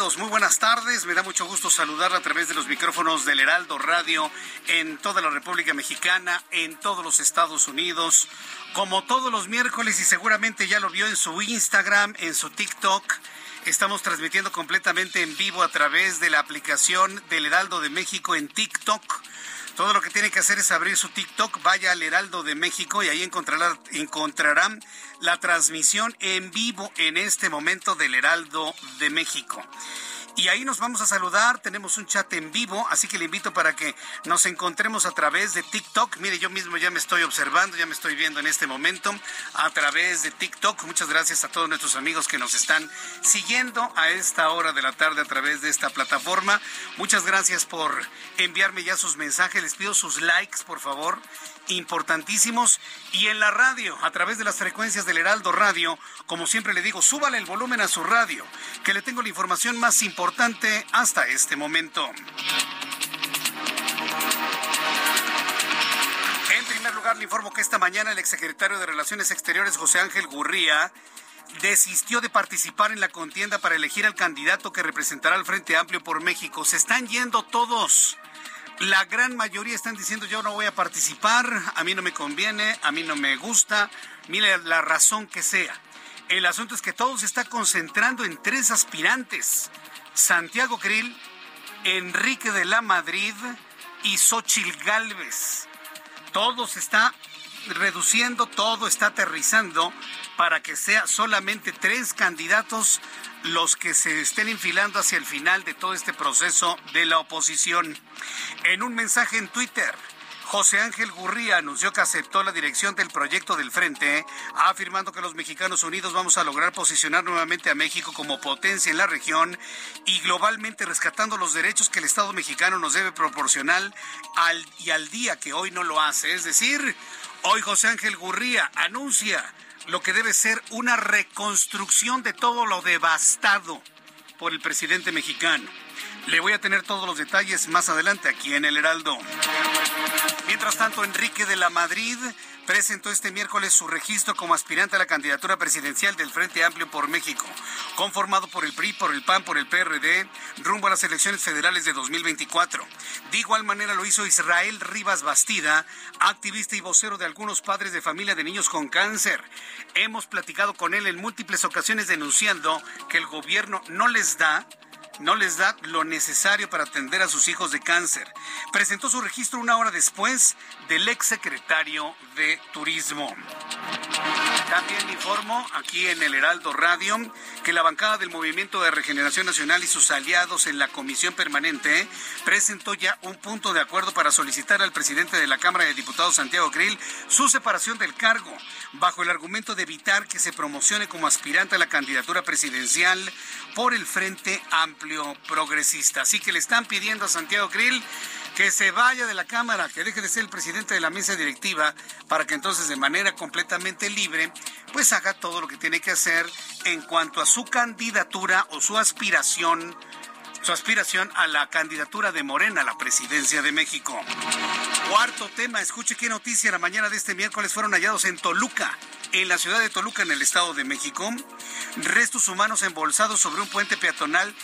Muy buenas tardes. Me da mucho gusto saludar a través de los micrófonos del Heraldo Radio en toda la República Mexicana, en todos los Estados Unidos, como todos los miércoles y seguramente ya lo vio en su Instagram, en su TikTok. Estamos transmitiendo completamente en vivo a través de la aplicación del Heraldo de México en TikTok. Todo lo que tiene que hacer es abrir su TikTok, vaya al Heraldo de México y ahí encontrará, encontrarán la transmisión en vivo en este momento del Heraldo de México. Y ahí nos vamos a saludar, tenemos un chat en vivo, así que le invito para que nos encontremos a través de TikTok. Mire, yo mismo ya me estoy observando, ya me estoy viendo en este momento a través de TikTok. Muchas gracias a todos nuestros amigos que nos están siguiendo a esta hora de la tarde a través de esta plataforma. Muchas gracias por enviarme ya sus mensajes, les pido sus likes, por favor importantísimos y en la radio, a través de las frecuencias del Heraldo Radio, como siempre le digo, súbale el volumen a su radio, que le tengo la información más importante hasta este momento. En primer lugar, le informo que esta mañana el exsecretario de Relaciones Exteriores, José Ángel Gurría, desistió de participar en la contienda para elegir al candidato que representará al Frente Amplio por México. Se están yendo todos. La gran mayoría están diciendo yo no voy a participar, a mí no me conviene, a mí no me gusta, mire la razón que sea. El asunto es que todo se está concentrando en tres aspirantes. Santiago Krill, Enrique de la Madrid y Xochil Gálvez. Todo se está reduciendo, todo está aterrizando para que sea solamente tres candidatos los que se estén enfilando hacia el final de todo este proceso de la oposición. En un mensaje en Twitter, José Ángel Gurría anunció que aceptó la dirección del proyecto del Frente, afirmando que los mexicanos unidos vamos a lograr posicionar nuevamente a México como potencia en la región y globalmente rescatando los derechos que el Estado mexicano nos debe proporcionar y al día que hoy no lo hace. Es decir, hoy José Ángel Gurría anuncia lo que debe ser una reconstrucción de todo lo devastado por el presidente mexicano. Le voy a tener todos los detalles más adelante aquí en el Heraldo. Mientras tanto, Enrique de la Madrid presentó este miércoles su registro como aspirante a la candidatura presidencial del Frente Amplio por México, conformado por el PRI, por el PAN, por el PRD, rumbo a las elecciones federales de 2024. De igual manera lo hizo Israel Rivas Bastida, activista y vocero de algunos padres de familia de niños con cáncer. Hemos platicado con él en múltiples ocasiones denunciando que el gobierno no les da no les da lo necesario para atender a sus hijos de cáncer. Presentó su registro una hora después del exsecretario de Turismo. También informo aquí en el Heraldo Radio que la bancada del Movimiento de Regeneración Nacional y sus aliados en la Comisión Permanente presentó ya un punto de acuerdo para solicitar al presidente de la Cámara de Diputados, Santiago Grill, su separación del cargo, bajo el argumento de evitar que se promocione como aspirante a la candidatura presidencial por el Frente Amplio Progresista. Así que le están pidiendo a Santiago Grill que se vaya de la Cámara, que deje de ser el presidente de la mesa directiva, para que entonces de manera completamente libre, pues haga todo lo que tiene que hacer en cuanto a su candidatura o su aspiración su aspiración a la candidatura de Morena a la presidencia de México. Cuarto tema, escuche qué noticia la mañana de este miércoles fueron hallados en Toluca, en la ciudad de Toluca, en el Estado de México, restos humanos embolsados sobre un puente peatonal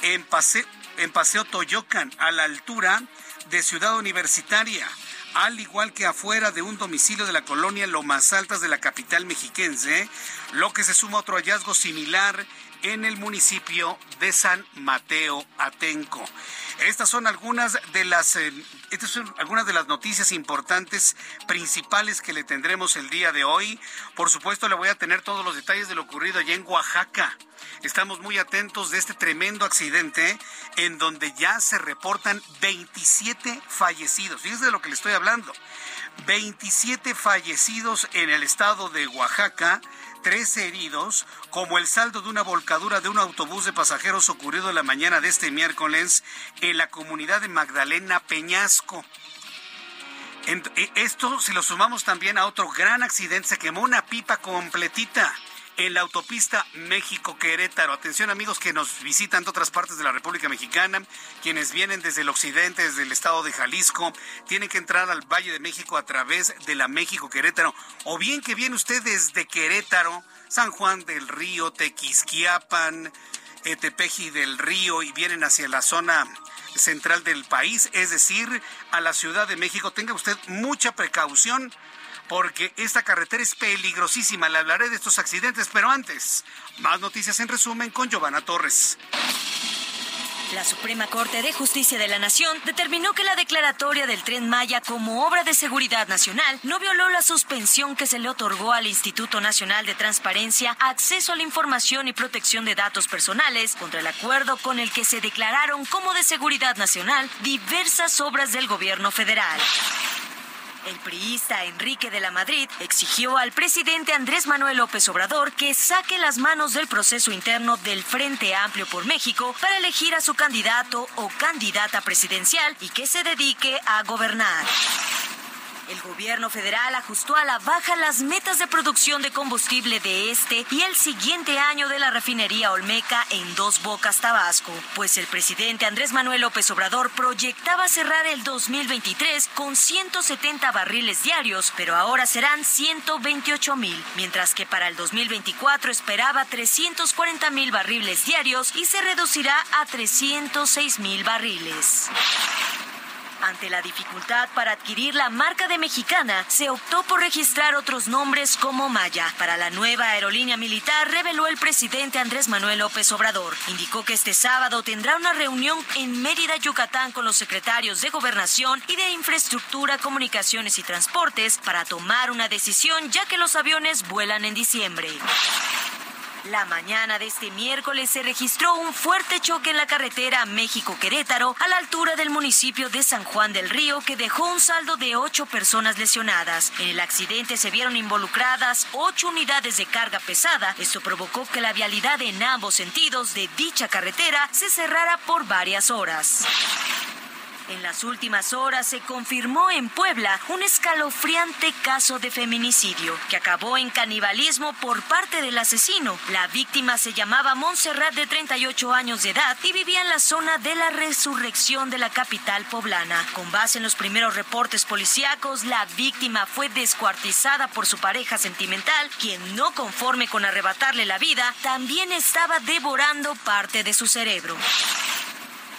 en Paseo, en Paseo Toyocan, a la altura de Ciudad Universitaria, al igual que afuera de un domicilio de la colonia Lomas Altas de la capital mexiquense, lo que se suma a otro hallazgo similar en el municipio de San Mateo Atenco. Estas son algunas de las eh, estas son algunas de las noticias importantes principales que le tendremos el día de hoy. Por supuesto, le voy a tener todos los detalles de lo ocurrido allá en Oaxaca. Estamos muy atentos de este tremendo accidente en donde ya se reportan 27 fallecidos. Fíjense de lo que le estoy hablando. 27 fallecidos en el estado de Oaxaca 13 heridos, como el saldo de una volcadura de un autobús de pasajeros ocurrido la mañana de este miércoles en la comunidad de Magdalena Peñasco. E, esto, si lo sumamos también a otro gran accidente, se quemó una pipa completita en la autopista México-Querétaro. Atención amigos que nos visitan de otras partes de la República Mexicana, quienes vienen desde el occidente, desde el estado de Jalisco, tienen que entrar al Valle de México a través de la México-Querétaro. O bien que viene usted desde Querétaro, San Juan del Río, Tequisquiapan, Tepeji del Río y vienen hacia la zona central del país, es decir, a la Ciudad de México. Tenga usted mucha precaución porque esta carretera es peligrosísima. Le hablaré de estos accidentes, pero antes, más noticias en resumen con Giovanna Torres. La Suprema Corte de Justicia de la Nación determinó que la declaratoria del tren Maya como obra de seguridad nacional no violó la suspensión que se le otorgó al Instituto Nacional de Transparencia, Acceso a la Información y Protección de Datos Personales contra el acuerdo con el que se declararon como de seguridad nacional diversas obras del gobierno federal. El priista Enrique de la Madrid exigió al presidente Andrés Manuel López Obrador que saque las manos del proceso interno del Frente Amplio por México para elegir a su candidato o candidata presidencial y que se dedique a gobernar. El gobierno federal ajustó a la baja las metas de producción de combustible de este y el siguiente año de la refinería Olmeca en Dos Bocas, Tabasco, pues el presidente Andrés Manuel López Obrador proyectaba cerrar el 2023 con 170 barriles diarios, pero ahora serán 128 mil, mientras que para el 2024 esperaba 340 mil barriles diarios y se reducirá a 306 mil barriles. Ante la dificultad para adquirir la marca de mexicana, se optó por registrar otros nombres como Maya. Para la nueva aerolínea militar, reveló el presidente Andrés Manuel López Obrador. Indicó que este sábado tendrá una reunión en Mérida, Yucatán, con los secretarios de Gobernación y de Infraestructura, Comunicaciones y Transportes para tomar una decisión, ya que los aviones vuelan en diciembre. La mañana de este miércoles se registró un fuerte choque en la carretera México-Querétaro a la altura del municipio de San Juan del Río que dejó un saldo de ocho personas lesionadas. En el accidente se vieron involucradas ocho unidades de carga pesada. Esto provocó que la vialidad en ambos sentidos de dicha carretera se cerrara por varias horas. En las últimas horas se confirmó en Puebla un escalofriante caso de feminicidio que acabó en canibalismo por parte del asesino. La víctima se llamaba Montserrat de 38 años de edad y vivía en la zona de la resurrección de la capital poblana. Con base en los primeros reportes policíacos, la víctima fue descuartizada por su pareja sentimental, quien no conforme con arrebatarle la vida, también estaba devorando parte de su cerebro.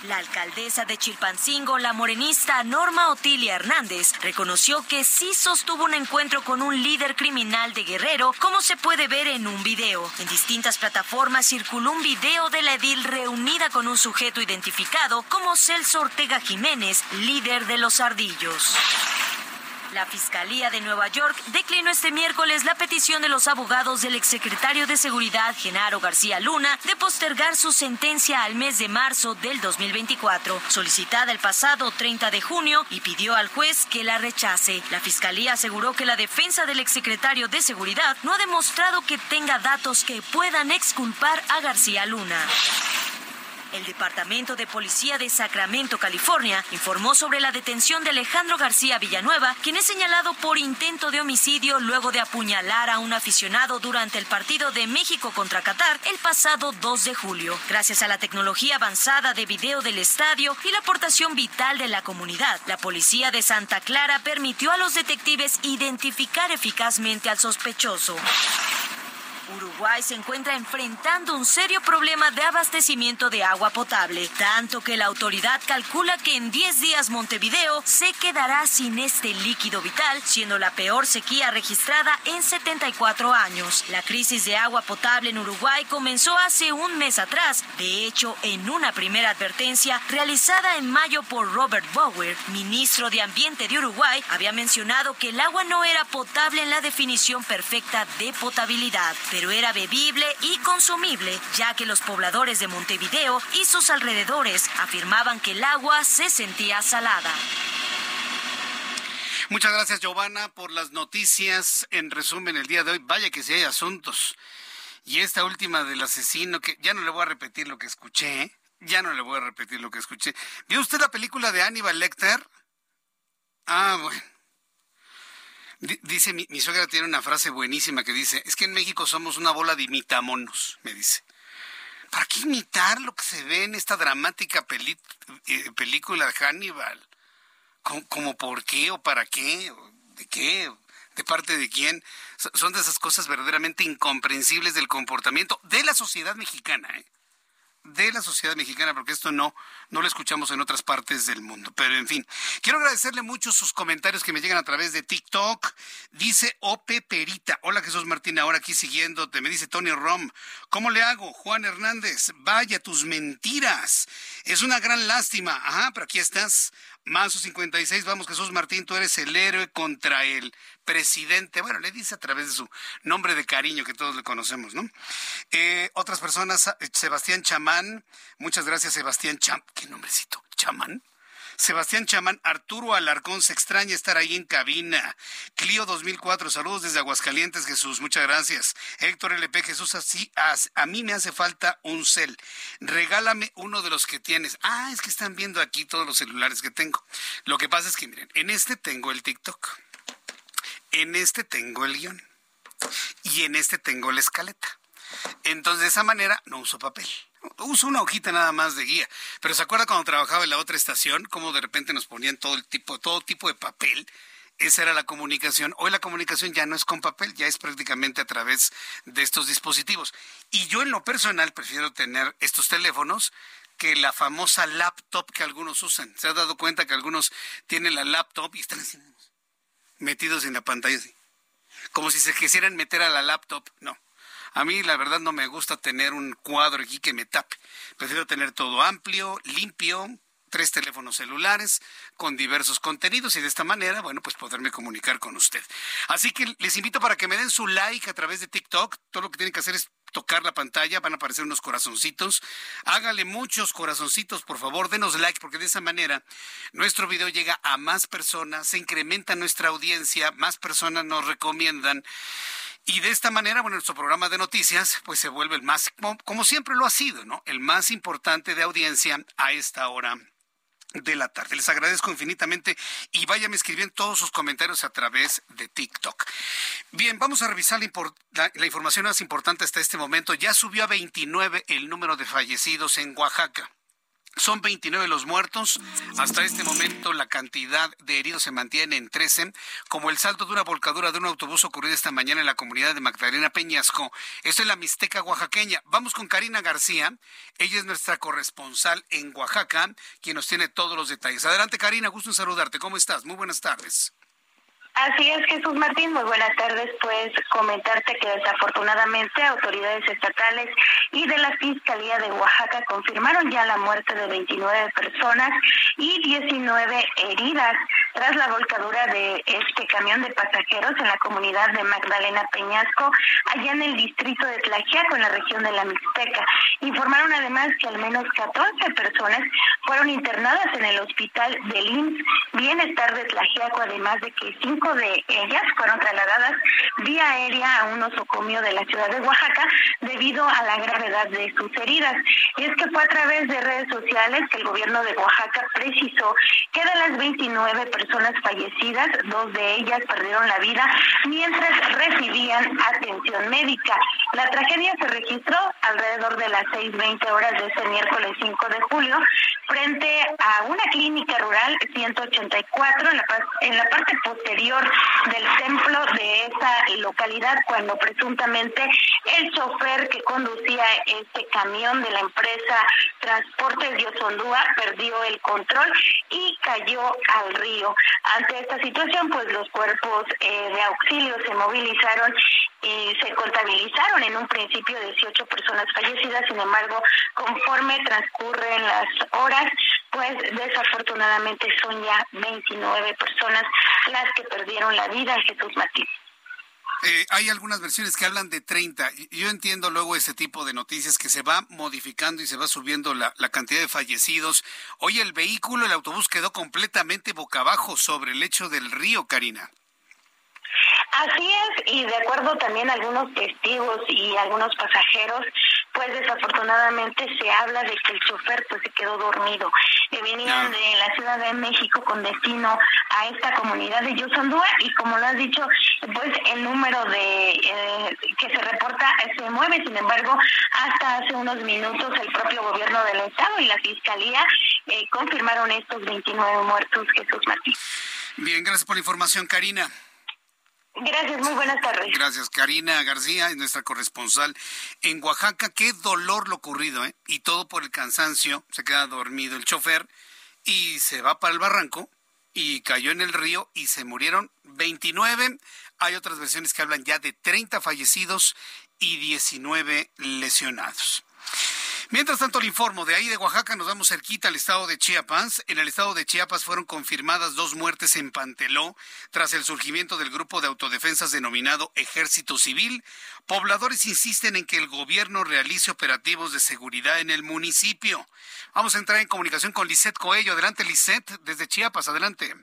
La alcaldesa de Chilpancingo, la morenista Norma Otilia Hernández, reconoció que sí sostuvo un encuentro con un líder criminal de Guerrero, como se puede ver en un video. En distintas plataformas circuló un video de la edil reunida con un sujeto identificado como Celso Ortega Jiménez, líder de los ardillos. La Fiscalía de Nueva York declinó este miércoles la petición de los abogados del exsecretario de Seguridad, Genaro García Luna, de postergar su sentencia al mes de marzo del 2024, solicitada el pasado 30 de junio, y pidió al juez que la rechace. La Fiscalía aseguró que la defensa del exsecretario de Seguridad no ha demostrado que tenga datos que puedan exculpar a García Luna. El Departamento de Policía de Sacramento, California, informó sobre la detención de Alejandro García Villanueva, quien es señalado por intento de homicidio luego de apuñalar a un aficionado durante el partido de México contra Qatar el pasado 2 de julio. Gracias a la tecnología avanzada de video del estadio y la aportación vital de la comunidad, la policía de Santa Clara permitió a los detectives identificar eficazmente al sospechoso. Uruguay se encuentra enfrentando un serio problema de abastecimiento de agua potable, tanto que la autoridad calcula que en 10 días Montevideo se quedará sin este líquido vital, siendo la peor sequía registrada en 74 años. La crisis de agua potable en Uruguay comenzó hace un mes atrás. De hecho, en una primera advertencia realizada en mayo por Robert Bauer, ministro de Ambiente de Uruguay, había mencionado que el agua no era potable en la definición perfecta de potabilidad era bebible y consumible, ya que los pobladores de Montevideo y sus alrededores afirmaban que el agua se sentía salada. Muchas gracias, Giovanna, por las noticias. En resumen, el día de hoy, vaya que si hay asuntos. Y esta última del asesino, que ya no le voy a repetir lo que escuché, ¿eh? ya no le voy a repetir lo que escuché. ¿Vio usted la película de Aníbal Lecter? Ah, bueno. Dice, mi, suegra tiene una frase buenísima que dice, es que en México somos una bola de imitamonos, me dice. ¿Para qué imitar lo que se ve en esta dramática eh, película de Hannibal? ¿Como, por qué o para qué? ¿De qué? ¿De parte de quién? Son de esas cosas verdaderamente incomprensibles del comportamiento de la sociedad mexicana, ¿eh? De la sociedad mexicana, porque esto no, no lo escuchamos en otras partes del mundo. Pero en fin, quiero agradecerle mucho sus comentarios que me llegan a través de TikTok. Dice Ope Perita. Hola Jesús Martín, ahora aquí siguiéndote. Me dice Tony Rom. ¿Cómo le hago? Juan Hernández. Vaya tus mentiras. Es una gran lástima. Ajá, pero aquí estás. Manso 56, vamos Jesús Martín, tú eres el héroe contra el presidente. Bueno, le dice a través de su nombre de cariño que todos le conocemos, ¿no? Eh, otras personas, eh, Sebastián Chamán, muchas gracias Sebastián Chamán, qué nombrecito, Chamán. Sebastián Chamán, Arturo Alarcón, se extraña estar ahí en cabina. Clio 2004, saludos desde Aguascalientes, Jesús, muchas gracias. Héctor LP, Jesús, así, a, mí me hace falta un cel. Regálame uno de los que tienes. Ah, es que están viendo aquí todos los celulares que tengo. Lo que pasa es que, miren, en este tengo el TikTok, en este tengo el guion y en este tengo la escaleta. Entonces, de esa manera, no uso papel uso una hojita nada más de guía. Pero ¿se acuerda cuando trabajaba en la otra estación? Cómo de repente nos ponían todo el tipo, todo tipo de papel. Esa era la comunicación. Hoy la comunicación ya no es con papel, ya es prácticamente a través de estos dispositivos. Y yo en lo personal prefiero tener estos teléfonos que la famosa laptop que algunos usan. ¿Se ha dado cuenta que algunos tienen la laptop y están así, metidos en la pantalla así? Como si se quisieran meter a la laptop. No. A mí la verdad no me gusta tener un cuadro aquí que me tape. Prefiero tener todo amplio, limpio, tres teléfonos celulares con diversos contenidos y de esta manera, bueno, pues poderme comunicar con usted. Así que les invito para que me den su like a través de TikTok. Todo lo que tienen que hacer es tocar la pantalla, van a aparecer unos corazoncitos. Hágale muchos corazoncitos, por favor, denos like, porque de esa manera nuestro video llega a más personas, se incrementa nuestra audiencia, más personas nos recomiendan. Y de esta manera, bueno, nuestro programa de noticias, pues se vuelve el más, como, siempre lo ha sido, ¿no? El más importante de audiencia a esta hora de la tarde. Les agradezco infinitamente y váyame escribiendo todos sus comentarios a través de TikTok. Bien, vamos a revisar la, la, información más importante hasta este momento. Ya subió a 29 el número de fallecidos en Oaxaca. Son 29 los muertos. Hasta este momento la cantidad de heridos se mantiene en 13, como el salto de una volcadura de un autobús ocurrido esta mañana en la comunidad de Magdalena Peñasco. Esto es la Mixteca oaxaqueña. Vamos con Karina García. Ella es nuestra corresponsal en Oaxaca, quien nos tiene todos los detalles. Adelante Karina, gusto en saludarte. ¿Cómo estás? Muy buenas tardes. Así es, Jesús Martín. Muy buenas tardes. Pues comentarte que desafortunadamente autoridades estatales y de la Fiscalía de Oaxaca confirmaron ya la muerte de 29 personas y 19 heridas tras la volcadura de este camión de pasajeros en la comunidad de Magdalena Peñasco, allá en el distrito de Tlaxiaco, en la región de la Mixteca. Informaron además que al menos 14 personas fueron internadas en el hospital del IMSS Bienestar de Tlaxiaco, además de que cinco de ellas fueron trasladadas vía aérea a un nosocomio de la ciudad de Oaxaca debido a la gravedad de sus heridas. Y es que fue a través de redes sociales que el gobierno de Oaxaca precisó que de las 29 personas fallecidas, dos de ellas perdieron la vida mientras recibían atención médica. La tragedia se registró alrededor de las 6.20 horas de ese miércoles 5 de julio frente a una clínica rural 184 en la, en la parte posterior del templo de esa localidad cuando presuntamente el chofer que conducía este camión de la empresa Transportes de perdió el control y cayó al río. Ante esta situación, pues los cuerpos eh, de auxilio se movilizaron y se contabilizaron en un principio 18 personas fallecidas, sin embargo, conforme transcurren las horas, pues desafortunadamente son ya 29 personas las que perdieron la vida, Jesús Martín. Eh, hay algunas versiones que hablan de 30. Yo entiendo luego ese tipo de noticias que se va modificando y se va subiendo la, la, cantidad de fallecidos. Hoy el vehículo, el autobús quedó completamente boca abajo sobre el lecho del río, Karina. Así es, y de acuerdo también a algunos testigos y algunos pasajeros, pues desafortunadamente se habla de que el chofer pues se quedó dormido. Que venían de la Ciudad de México con destino a esta comunidad de Yusandúa y como lo has dicho, pues el número de eh, que se reporta se mueve, sin embargo, hasta hace unos minutos el propio gobierno del estado y la fiscalía eh, confirmaron estos 29 muertos, Jesús Martín. Bien, gracias por la información, Karina. Gracias, muy buenas tardes. Gracias, Karina García, es nuestra corresponsal en Oaxaca. Qué dolor lo ocurrido, ¿eh? Y todo por el cansancio. Se queda dormido el chofer y se va para el barranco y cayó en el río y se murieron 29. Hay otras versiones que hablan ya de 30 fallecidos y 19 lesionados. Mientras tanto, le informo, de ahí de Oaxaca nos vamos cerquita al estado de Chiapas. En el estado de Chiapas fueron confirmadas dos muertes en Panteló tras el surgimiento del grupo de autodefensas denominado Ejército Civil. Pobladores insisten en que el gobierno realice operativos de seguridad en el municipio. Vamos a entrar en comunicación con Lisette Coello. Adelante, Lisette, desde Chiapas, adelante.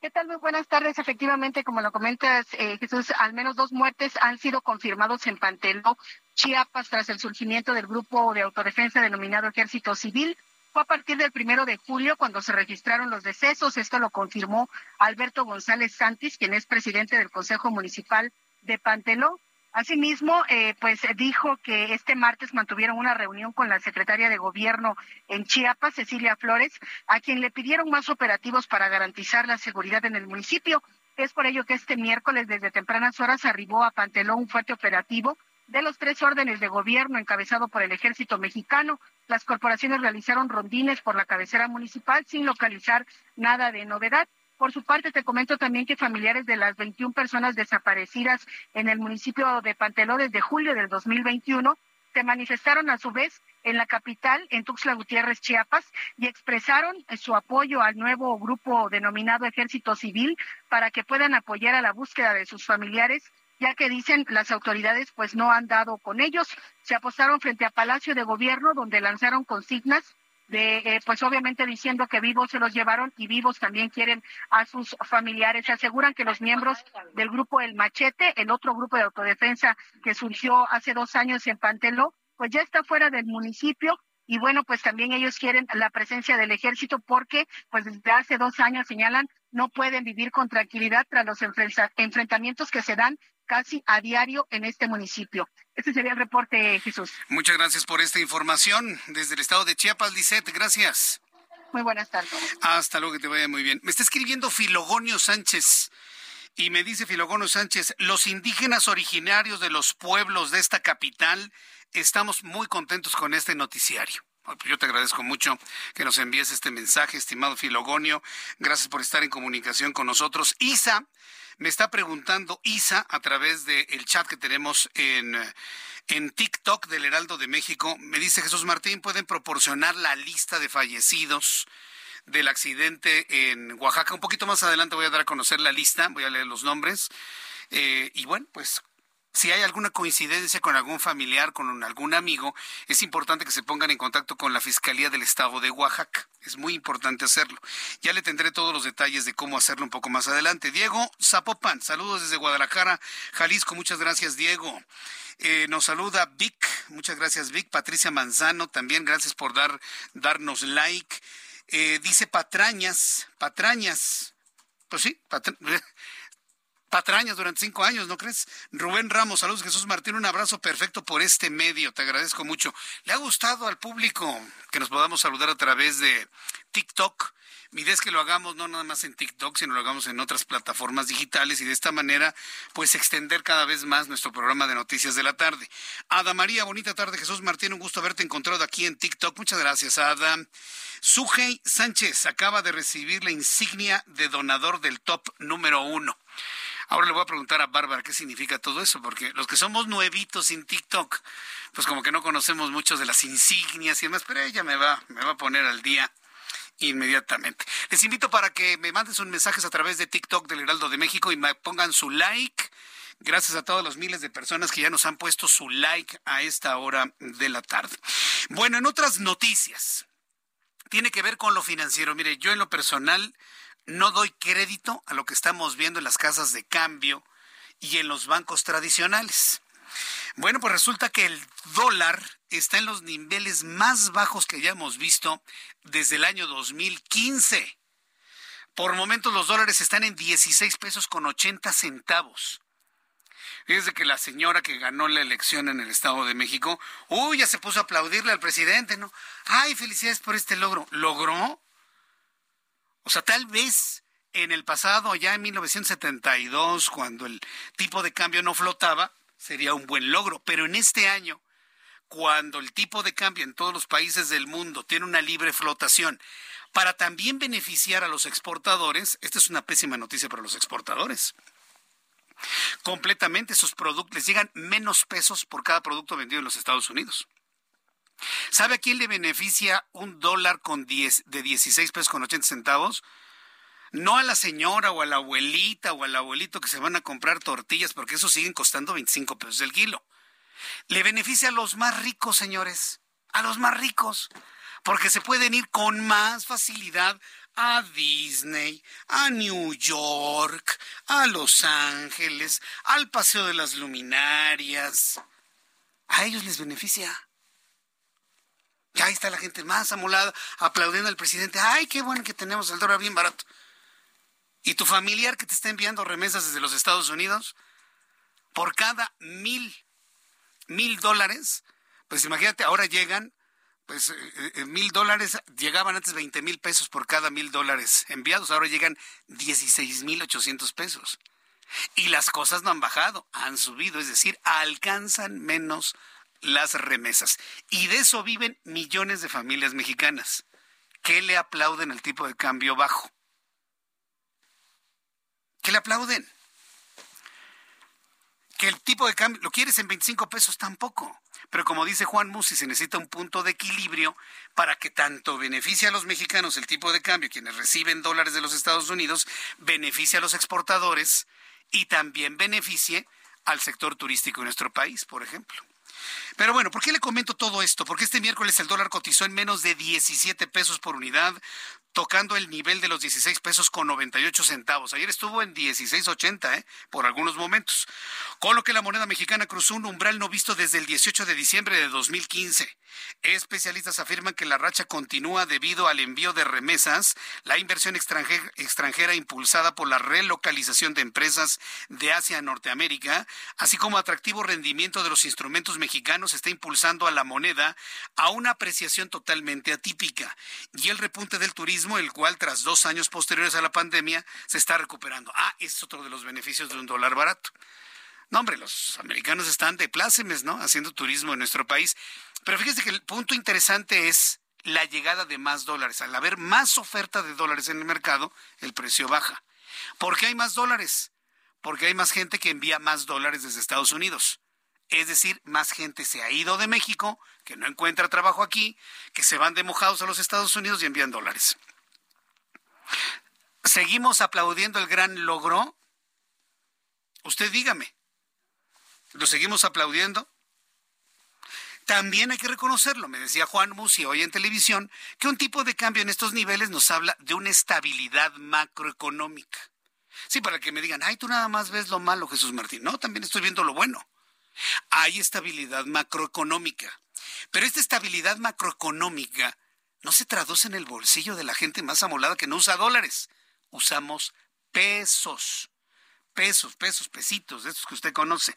¿Qué tal? Muy buenas tardes. Efectivamente, como lo comentas, eh, Jesús, al menos dos muertes han sido confirmados en Panteló, Chiapas, tras el surgimiento del grupo de autodefensa denominado Ejército Civil. Fue a partir del primero de julio cuando se registraron los decesos. Esto lo confirmó Alberto González Santis, quien es presidente del Consejo Municipal de Panteló. Asimismo, eh, pues dijo que este martes mantuvieron una reunión con la secretaria de Gobierno en Chiapas, Cecilia Flores, a quien le pidieron más operativos para garantizar la seguridad en el municipio. Es por ello que este miércoles, desde tempranas horas, arribó a Panteló un fuerte operativo de los tres órdenes de gobierno encabezado por el ejército mexicano. Las corporaciones realizaron rondines por la cabecera municipal sin localizar nada de novedad. Por su parte, te comento también que familiares de las 21 personas desaparecidas en el municipio de Panteló desde julio del 2021 se manifestaron a su vez en la capital, en Tuxtla Gutiérrez, Chiapas, y expresaron su apoyo al nuevo grupo denominado Ejército Civil para que puedan apoyar a la búsqueda de sus familiares ya que dicen las autoridades pues no han dado con ellos. Se apostaron frente a Palacio de Gobierno donde lanzaron consignas de, eh, pues obviamente diciendo que vivos se los llevaron y vivos también quieren a sus familiares. Se aseguran que los miembros del grupo El Machete, el otro grupo de autodefensa que surgió hace dos años en Panteló, pues ya está fuera del municipio y bueno, pues también ellos quieren la presencia del ejército porque pues desde hace dos años señalan no pueden vivir con tranquilidad tras los enfrentamientos que se dan casi a diario en este municipio. Este sería el reporte, Jesús. Muchas gracias por esta información desde el estado de Chiapas, Lisette. Gracias. Muy buenas tardes. Hasta luego, que te vaya muy bien. Me está escribiendo Filogonio Sánchez. Y me dice Filogonio Sánchez, los indígenas originarios de los pueblos de esta capital estamos muy contentos con este noticiario. Pues yo te agradezco mucho que nos envíes este mensaje, estimado Filogonio. Gracias por estar en comunicación con nosotros. Isa me está preguntando Isa a través del chat que tenemos en, en TikTok del Heraldo de México. Me dice Jesús Martín, ¿pueden proporcionar la lista de fallecidos del accidente en Oaxaca. Un poquito más adelante voy a dar a conocer la lista, voy a leer los nombres. Eh, y bueno, pues si hay alguna coincidencia con algún familiar, con algún amigo, es importante que se pongan en contacto con la Fiscalía del Estado de Oaxaca. Es muy importante hacerlo. Ya le tendré todos los detalles de cómo hacerlo un poco más adelante. Diego Zapopan, saludos desde Guadalajara, Jalisco. Muchas gracias, Diego. Eh, nos saluda Vic, muchas gracias Vic. Patricia Manzano, también gracias por dar, darnos like. Eh, dice Patrañas, Patrañas, pues sí, patrañas patrañas durante cinco años, ¿no crees? Rubén Ramos, saludos Jesús Martín, un abrazo perfecto por este medio, te agradezco mucho. ¿Le ha gustado al público que nos podamos saludar a través de TikTok? Mi es que lo hagamos no nada más en TikTok, sino lo hagamos en otras plataformas digitales y de esta manera, pues extender cada vez más nuestro programa de noticias de la tarde. Ada María, bonita tarde. Jesús Martín, un gusto haberte encontrado aquí en TikTok. Muchas gracias, Ada. Sujei Sánchez acaba de recibir la insignia de donador del top número uno. Ahora le voy a preguntar a Bárbara qué significa todo eso, porque los que somos nuevitos en TikTok, pues como que no conocemos mucho de las insignias y demás, pero ella me va, me va a poner al día inmediatamente. Les invito para que me manden sus mensajes a través de TikTok del Heraldo de México y me pongan su like. Gracias a todos los miles de personas que ya nos han puesto su like a esta hora de la tarde. Bueno, en otras noticias, tiene que ver con lo financiero. Mire, yo en lo personal no doy crédito a lo que estamos viendo en las casas de cambio y en los bancos tradicionales. Bueno, pues resulta que el dólar está en los niveles más bajos que ya hemos visto desde el año 2015. Por momentos los dólares están en 16 pesos con 80 centavos. Desde que la señora que ganó la elección en el Estado de México, uy, ya se puso a aplaudirle al presidente, ¿no? Ay, felicidades por este logro. ¿Logró? O sea, tal vez en el pasado, ya en 1972, cuando el tipo de cambio no flotaba, sería un buen logro. Pero en este año, cuando el tipo de cambio en todos los países del mundo tiene una libre flotación, para también beneficiar a los exportadores, esta es una pésima noticia para los exportadores. Completamente sus productos les llegan menos pesos por cada producto vendido en los Estados Unidos. ¿Sabe a quién le beneficia un dólar con 10, de 16 pesos con 80 centavos? No a la señora o a la abuelita o al abuelito que se van a comprar tortillas, porque eso siguen costando 25 pesos el kilo. Le beneficia a los más ricos, señores, a los más ricos, porque se pueden ir con más facilidad a Disney, a New York, a Los Ángeles, al Paseo de las Luminarias. A ellos les beneficia. Ahí está la gente más amolada aplaudiendo al presidente. Ay, qué bueno que tenemos el dólar bien barato. ¿Y tu familiar que te está enviando remesas desde los Estados Unidos? Por cada mil, mil dólares, pues imagínate, ahora llegan, pues eh, eh, mil dólares, llegaban antes 20 mil pesos por cada mil dólares enviados, ahora llegan 16 mil 800 pesos. Y las cosas no han bajado, han subido, es decir, alcanzan menos las remesas. Y de eso viven millones de familias mexicanas. ¿Qué le aplauden al tipo de cambio bajo? ¿Qué le aplauden? Que el tipo de cambio, ¿lo quieres en 25 pesos? Tampoco. Pero como dice Juan Musi, se necesita un punto de equilibrio para que tanto beneficie a los mexicanos el tipo de cambio, quienes reciben dólares de los Estados Unidos, beneficie a los exportadores y también beneficie al sector turístico en nuestro país, por ejemplo. Pero bueno, ¿por qué le comento todo esto? Porque este miércoles el dólar cotizó en menos de 17 pesos por unidad, tocando el nivel de los 16 pesos con 98 centavos. Ayer estuvo en 16.80, ¿eh? por algunos momentos. Con lo que la moneda mexicana cruzó un umbral no visto desde el 18 de diciembre de 2015. Especialistas afirman que la racha continúa debido al envío de remesas, la inversión extranjera, extranjera impulsada por la relocalización de empresas de Asia a Norteamérica, así como atractivo rendimiento de los instrumentos mexicanos está impulsando a la moneda a una apreciación totalmente atípica. Y el repunte del turismo el cual tras dos años posteriores a la pandemia se está recuperando. Ah, es otro de los beneficios de un dólar barato. No, hombre, los americanos están de plácemes, ¿no? Haciendo turismo en nuestro país. Pero fíjese que el punto interesante es la llegada de más dólares. Al haber más oferta de dólares en el mercado, el precio baja. ¿Por qué hay más dólares? Porque hay más gente que envía más dólares desde Estados Unidos. Es decir, más gente se ha ido de México, que no encuentra trabajo aquí, que se van de mojados a los Estados Unidos y envían dólares. ¿Seguimos aplaudiendo el gran logro? Usted dígame. ¿Lo seguimos aplaudiendo? También hay que reconocerlo, me decía Juan Musi hoy en televisión, que un tipo de cambio en estos niveles nos habla de una estabilidad macroeconómica. Sí, para que me digan, ay, tú nada más ves lo malo, Jesús Martín. No, también estoy viendo lo bueno. Hay estabilidad macroeconómica. Pero esta estabilidad macroeconómica no se traduce en el bolsillo de la gente más amolada que no usa dólares. Usamos pesos. Pesos, pesos, pesitos, de esos que usted conoce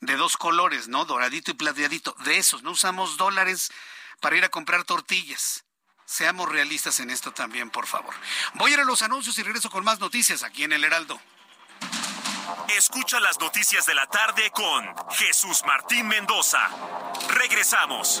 de dos colores, ¿no? Doradito y plateadito. De esos, no usamos dólares para ir a comprar tortillas. Seamos realistas en esto también, por favor. Voy a ir a los anuncios y regreso con más noticias aquí en el Heraldo. Escucha las noticias de la tarde con Jesús Martín Mendoza. Regresamos.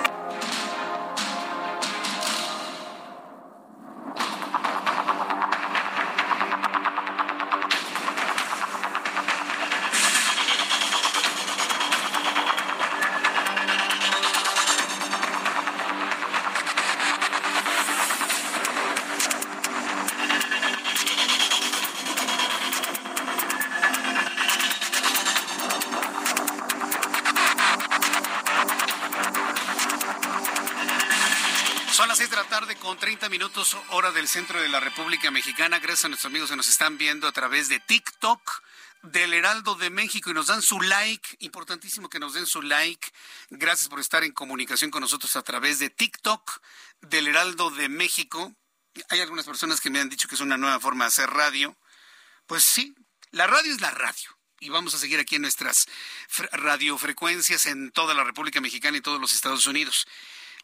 Hora del centro de la República Mexicana. Gracias a nuestros amigos que nos están viendo a través de TikTok del Heraldo de México y nos dan su like. Importantísimo que nos den su like. Gracias por estar en comunicación con nosotros a través de TikTok del Heraldo de México. Hay algunas personas que me han dicho que es una nueva forma de hacer radio. Pues sí, la radio es la radio y vamos a seguir aquí en nuestras radiofrecuencias en toda la República Mexicana y todos los Estados Unidos.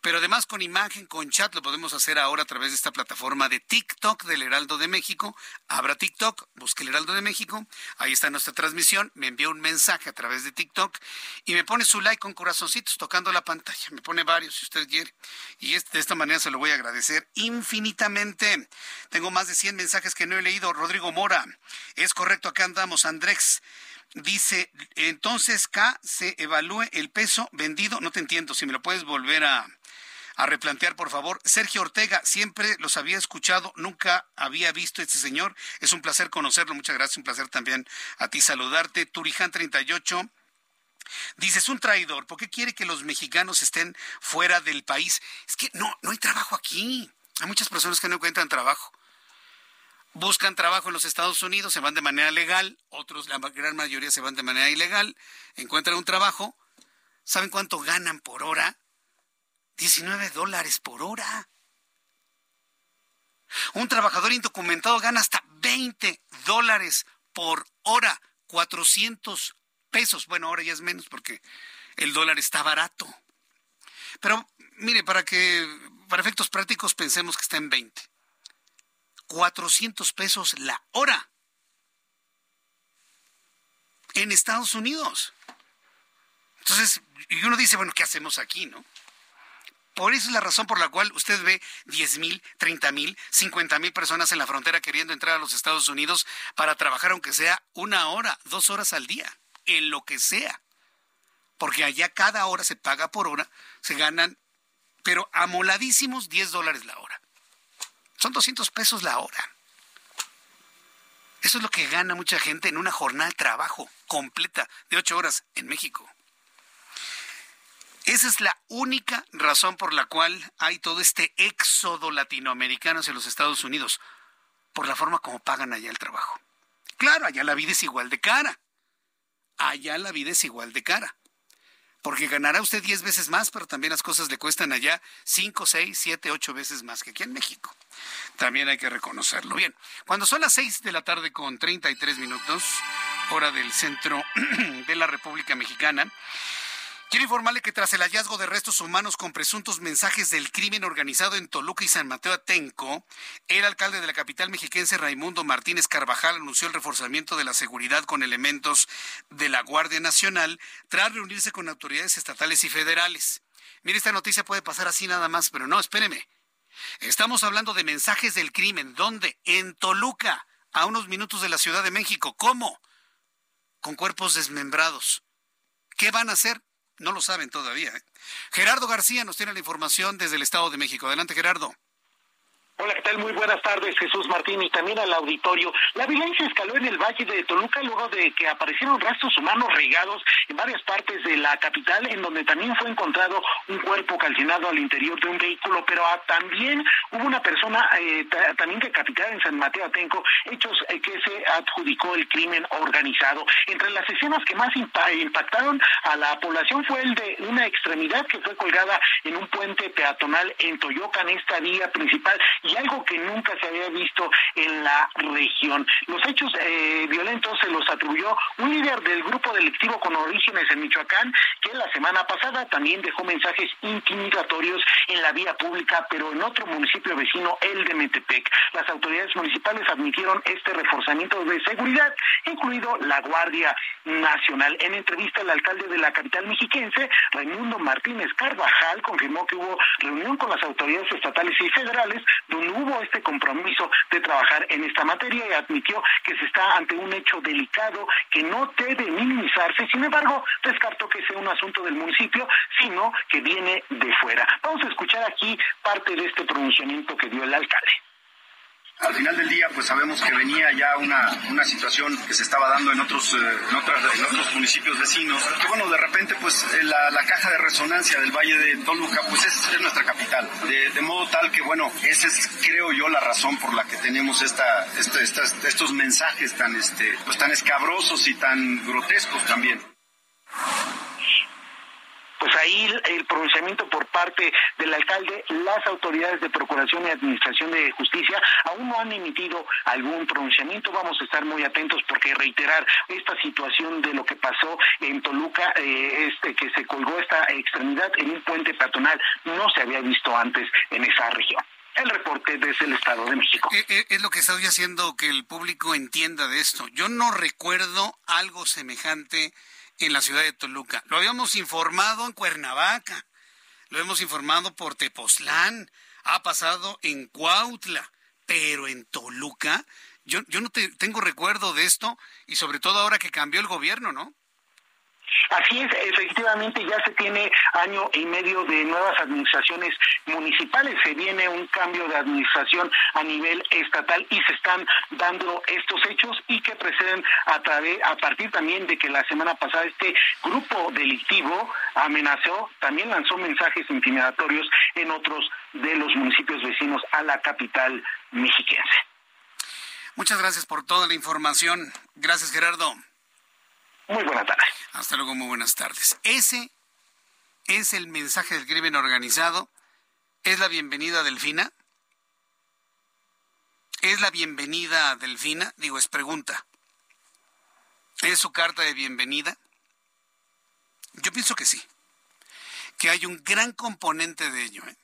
Pero además con imagen, con chat, lo podemos hacer ahora a través de esta plataforma de TikTok del Heraldo de México. Abra TikTok, busque el Heraldo de México, ahí está nuestra transmisión, me envía un mensaje a través de TikTok y me pone su like con corazoncitos tocando la pantalla. Me pone varios si usted quiere. Y de esta manera se lo voy a agradecer infinitamente. Tengo más de 100 mensajes que no he leído. Rodrigo Mora, es correcto, acá andamos. Andrés. Dice, entonces K se evalúe el peso vendido. No te entiendo, si me lo puedes volver a, a replantear, por favor. Sergio Ortega, siempre los había escuchado, nunca había visto a este señor. Es un placer conocerlo, muchas gracias, un placer también a ti saludarte. Turiján 38. Dice, es un traidor, ¿por qué quiere que los mexicanos estén fuera del país? Es que no, no hay trabajo aquí. Hay muchas personas que no encuentran trabajo. Buscan trabajo en los Estados Unidos, se van de manera legal, otros, la gran mayoría se van de manera ilegal, encuentran un trabajo. ¿Saben cuánto ganan por hora? 19 dólares por hora. Un trabajador indocumentado gana hasta 20 dólares por hora, 400 pesos. Bueno, ahora ya es menos porque el dólar está barato. Pero mire, para que para efectos prácticos pensemos que está en 20. 400 pesos la hora. En Estados Unidos. Entonces, y uno dice, bueno, ¿qué hacemos aquí, no? Por eso es la razón por la cual usted ve 10 mil, 30 mil, 50 mil personas en la frontera queriendo entrar a los Estados Unidos para trabajar aunque sea una hora, dos horas al día, en lo que sea. Porque allá cada hora se paga por hora, se ganan, pero amoladísimos 10 dólares la hora. Son 200 pesos la hora. Eso es lo que gana mucha gente en una jornada de trabajo completa de 8 horas en México. Esa es la única razón por la cual hay todo este éxodo latinoamericano hacia los Estados Unidos, por la forma como pagan allá el trabajo. Claro, allá la vida es igual de cara. Allá la vida es igual de cara. Porque ganará usted 10 veces más, pero también las cosas le cuestan allá 5, 6, 7, 8 veces más que aquí en México. También hay que reconocerlo. Bien, cuando son las 6 de la tarde con 33 minutos, hora del centro de la República Mexicana, Quiero informarle que tras el hallazgo de restos humanos con presuntos mensajes del crimen organizado en Toluca y San Mateo Atenco, el alcalde de la capital mexiquense Raimundo Martínez Carvajal anunció el reforzamiento de la seguridad con elementos de la Guardia Nacional tras reunirse con autoridades estatales y federales. Mire, esta noticia puede pasar así nada más, pero no, espéreme. Estamos hablando de mensajes del crimen. ¿Dónde? En Toluca, a unos minutos de la Ciudad de México. ¿Cómo? Con cuerpos desmembrados. ¿Qué van a hacer? No lo saben todavía. ¿eh? Gerardo García nos tiene la información desde el Estado de México. Adelante, Gerardo. Hola, ¿qué tal? Muy buenas tardes, Jesús Martín, y también al auditorio. La violencia escaló en el Valle de Toluca luego de que aparecieron rastros humanos regados en varias partes de la capital, en donde también fue encontrado un cuerpo calcinado al interior de un vehículo, pero ah, también hubo una persona eh, también decapitada en San Mateo Atenco, hechos eh, que se adjudicó el crimen organizado. Entre las escenas que más impactaron a la población fue el de una extremidad que fue colgada en un puente peatonal en Toyocan, esta vía principal y algo que nunca se había visto en la región. Los hechos eh, violentos se los atribuyó un líder del grupo delictivo con orígenes en Michoacán, que la semana pasada también dejó mensajes intimidatorios en la vía pública, pero en otro municipio vecino, el de Metepec. Las autoridades municipales admitieron este reforzamiento de seguridad, incluido la Guardia Nacional. En entrevista, el alcalde de la capital mexiquense, Raimundo Martínez Carvajal, confirmó que hubo reunión con las autoridades estatales y federales donde hubo este compromiso de trabajar en esta materia y admitió que se está ante un hecho delicado que no debe minimizarse. Sin embargo, descartó que sea un asunto del municipio, sino que viene de fuera. Vamos a escuchar aquí parte de este pronunciamiento que dio el alcalde. Al final del día, pues sabemos que venía ya una, una situación que se estaba dando en otros, eh, en, otros municipios vecinos. Que bueno, de repente, pues eh, la, la, caja de resonancia del Valle de Toluca, pues es, es nuestra capital. De, modo tal que, bueno, esa es, creo yo, la razón por la que tenemos esta, esta, estos mensajes tan, este, pues tan escabrosos y tan grotescos también pues ahí el pronunciamiento por parte del alcalde, las autoridades de Procuración y Administración de Justicia aún no han emitido algún pronunciamiento. Vamos a estar muy atentos porque reiterar esta situación de lo que pasó en Toluca, eh, este que se colgó esta extremidad en un puente peatonal, no se había visto antes en esa región el reporte desde el Estado de México. Eh, eh, es lo que estoy haciendo que el público entienda de esto. Yo no recuerdo algo semejante en la ciudad de Toluca. Lo habíamos informado en Cuernavaca, lo hemos informado por Tepoztlán, ha pasado en Cuautla, pero en Toluca, yo, yo no tengo recuerdo de esto y sobre todo ahora que cambió el gobierno, ¿no? Así es, efectivamente ya se tiene año y medio de nuevas administraciones municipales, se viene un cambio de administración a nivel estatal y se están dando estos hechos y que preceden a través a partir también de que la semana pasada este grupo delictivo amenazó, también lanzó mensajes intimidatorios en otros de los municipios vecinos a la capital mexiquense. Muchas gracias por toda la información. Gracias, Gerardo. Muy buenas tardes. Hasta luego, muy buenas tardes. Ese es el mensaje del crimen organizado. ¿Es la bienvenida Delfina? ¿Es la bienvenida Delfina? Digo, es pregunta. ¿Es su carta de bienvenida? Yo pienso que sí. Que hay un gran componente de ello. ¿eh?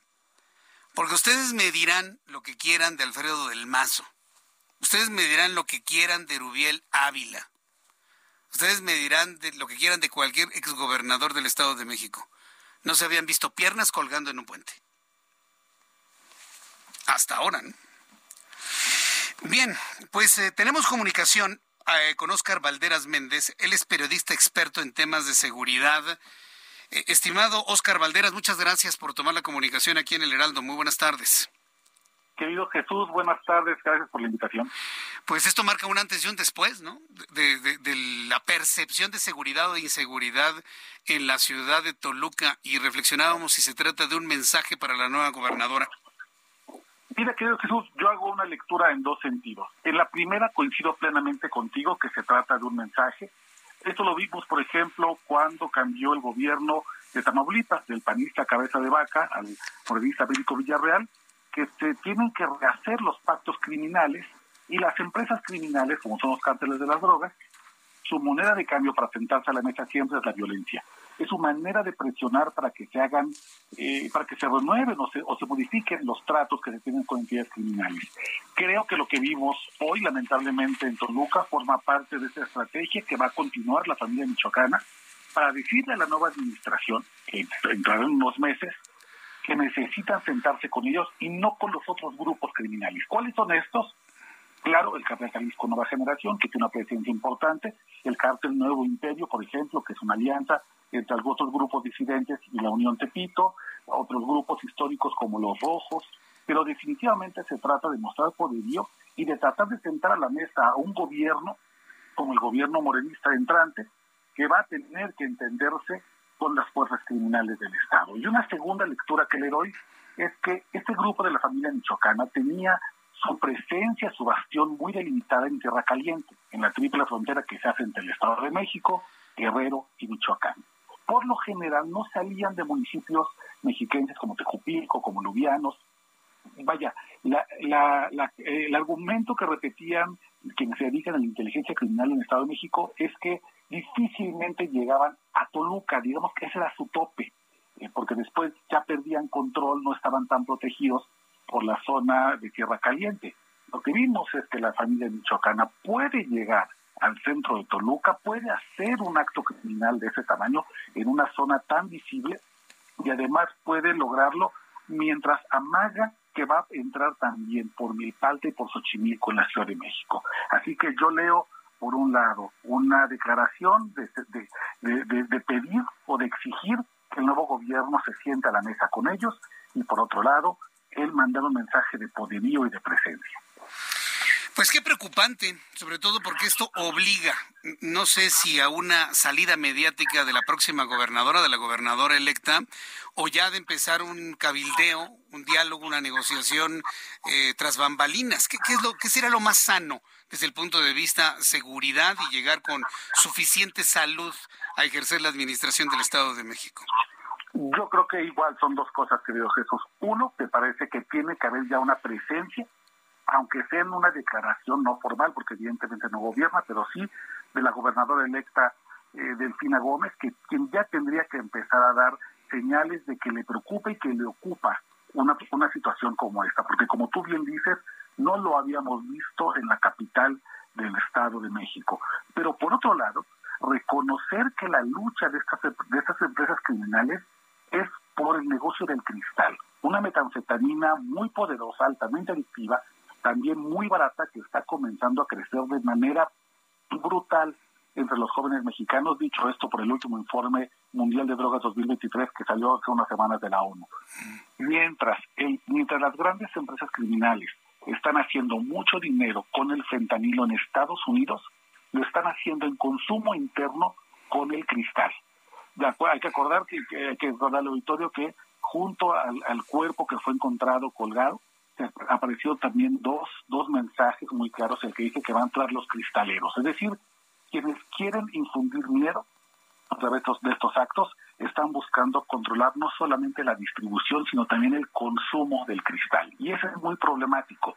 Porque ustedes me dirán lo que quieran de Alfredo del Mazo. Ustedes me dirán lo que quieran de Rubiel Ávila. Ustedes me dirán de lo que quieran de cualquier exgobernador del Estado de México. No se habían visto piernas colgando en un puente. Hasta ahora, ¿no? Bien, pues eh, tenemos comunicación eh, con Óscar Valderas Méndez. Él es periodista experto en temas de seguridad. Eh, estimado Óscar Valderas, muchas gracias por tomar la comunicación aquí en el Heraldo. Muy buenas tardes. Querido Jesús, buenas tardes, gracias por la invitación. Pues esto marca un antes y un después, ¿no? De, la percepción de seguridad o de inseguridad en la ciudad de Toluca y reflexionábamos si se trata de un mensaje para la nueva gobernadora. Mira, querido Jesús, yo hago una lectura en dos sentidos. En la primera coincido plenamente contigo que se trata de un mensaje. Esto lo vimos, por ejemplo, cuando cambió el gobierno de Tamaulipas, del panista Cabeza de Vaca al periodista Bélico Villarreal, que se tienen que rehacer los pactos criminales y las empresas criminales, como son los cárteles de las drogas, su moneda de cambio para sentarse a la mesa siempre es la violencia. es su manera de presionar para que se hagan, eh, para que se renueven o se, o se modifiquen los tratos que se tienen con entidades criminales. Creo que lo que vimos hoy, lamentablemente, en Toluca forma parte de esa estrategia que va a continuar la familia michoacana para decirle a la nueva administración, que entrará en unos meses, que necesitan sentarse con ellos y no con los otros grupos criminales. ¿Cuáles son estos? Claro, el cártel Jalisco Nueva Generación, que tiene una presencia importante, el cártel Nuevo Imperio, por ejemplo, que es una alianza entre otros grupos disidentes y la Unión Tepito, otros grupos históricos como los Rojos, pero definitivamente se trata de mostrar poderío y de tratar de sentar a la mesa a un gobierno como el gobierno morenista entrante, que va a tener que entenderse con las fuerzas criminales del Estado. Y una segunda lectura que le doy es que este grupo de la familia michoacana tenía su presencia, su bastión muy delimitada en Tierra Caliente, en la triple frontera que se hace entre el Estado de México, Guerrero y Michoacán. Por lo general no salían de municipios mexiquenses como Tejupilco, como Lubianos. Vaya, el argumento que repetían quienes se dedican a la inteligencia criminal en el Estado de México es que difícilmente llegaban a Toluca, digamos que ese era su tope, eh, porque después ya perdían control, no estaban tan protegidos por la zona de Tierra Caliente. Lo que vimos es que la familia michoacana puede llegar al centro de Toluca, puede hacer un acto criminal de ese tamaño en una zona tan visible y además puede lograrlo mientras amaga que va a entrar también por Milpalta y por Xochimilco en la Ciudad de México. Así que yo leo, por un lado, una declaración de, de, de pedir o de exigir que el nuevo gobierno se sienta a la mesa con ellos y por otro lado, él mandaba un mensaje de poderío y de presencia. Pues qué preocupante, sobre todo porque esto obliga, no sé si a una salida mediática de la próxima gobernadora, de la gobernadora electa, o ya de empezar un cabildeo, un diálogo, una negociación eh, tras bambalinas. ¿Qué, es lo, ¿Qué será lo más sano desde el punto de vista seguridad y llegar con suficiente salud a ejercer la administración del Estado de México? Yo creo que igual son dos cosas, querido Jesús. Uno, te parece que tiene que haber ya una presencia, aunque sea en una declaración no formal, porque evidentemente no gobierna, pero sí de la gobernadora electa eh, Delfina Gómez, que quien ya tendría que empezar a dar señales de que le preocupa y que le ocupa una, una situación como esta, porque como tú bien dices, no lo habíamos visto en la capital del Estado de México. Pero por otro lado, reconocer que la lucha de estas, de estas empresas criminales es por el negocio del cristal, una metanfetamina muy poderosa, altamente adictiva, también muy barata, que está comenzando a crecer de manera brutal entre los jóvenes mexicanos, dicho esto por el último informe mundial de drogas 2023 que salió hace unas semanas de la ONU. Mientras, el, mientras las grandes empresas criminales están haciendo mucho dinero con el fentanilo en Estados Unidos, lo están haciendo en consumo interno con el cristal hay que acordar que, que, que recordar al auditorio que junto al, cuerpo que fue encontrado colgado, apareció también dos, dos mensajes muy claros, el que dice que van a entrar los cristaleros, es decir, quienes quieren infundir miedo a través de estos actos están buscando controlar no solamente la distribución, sino también el consumo del cristal. Y eso es muy problemático,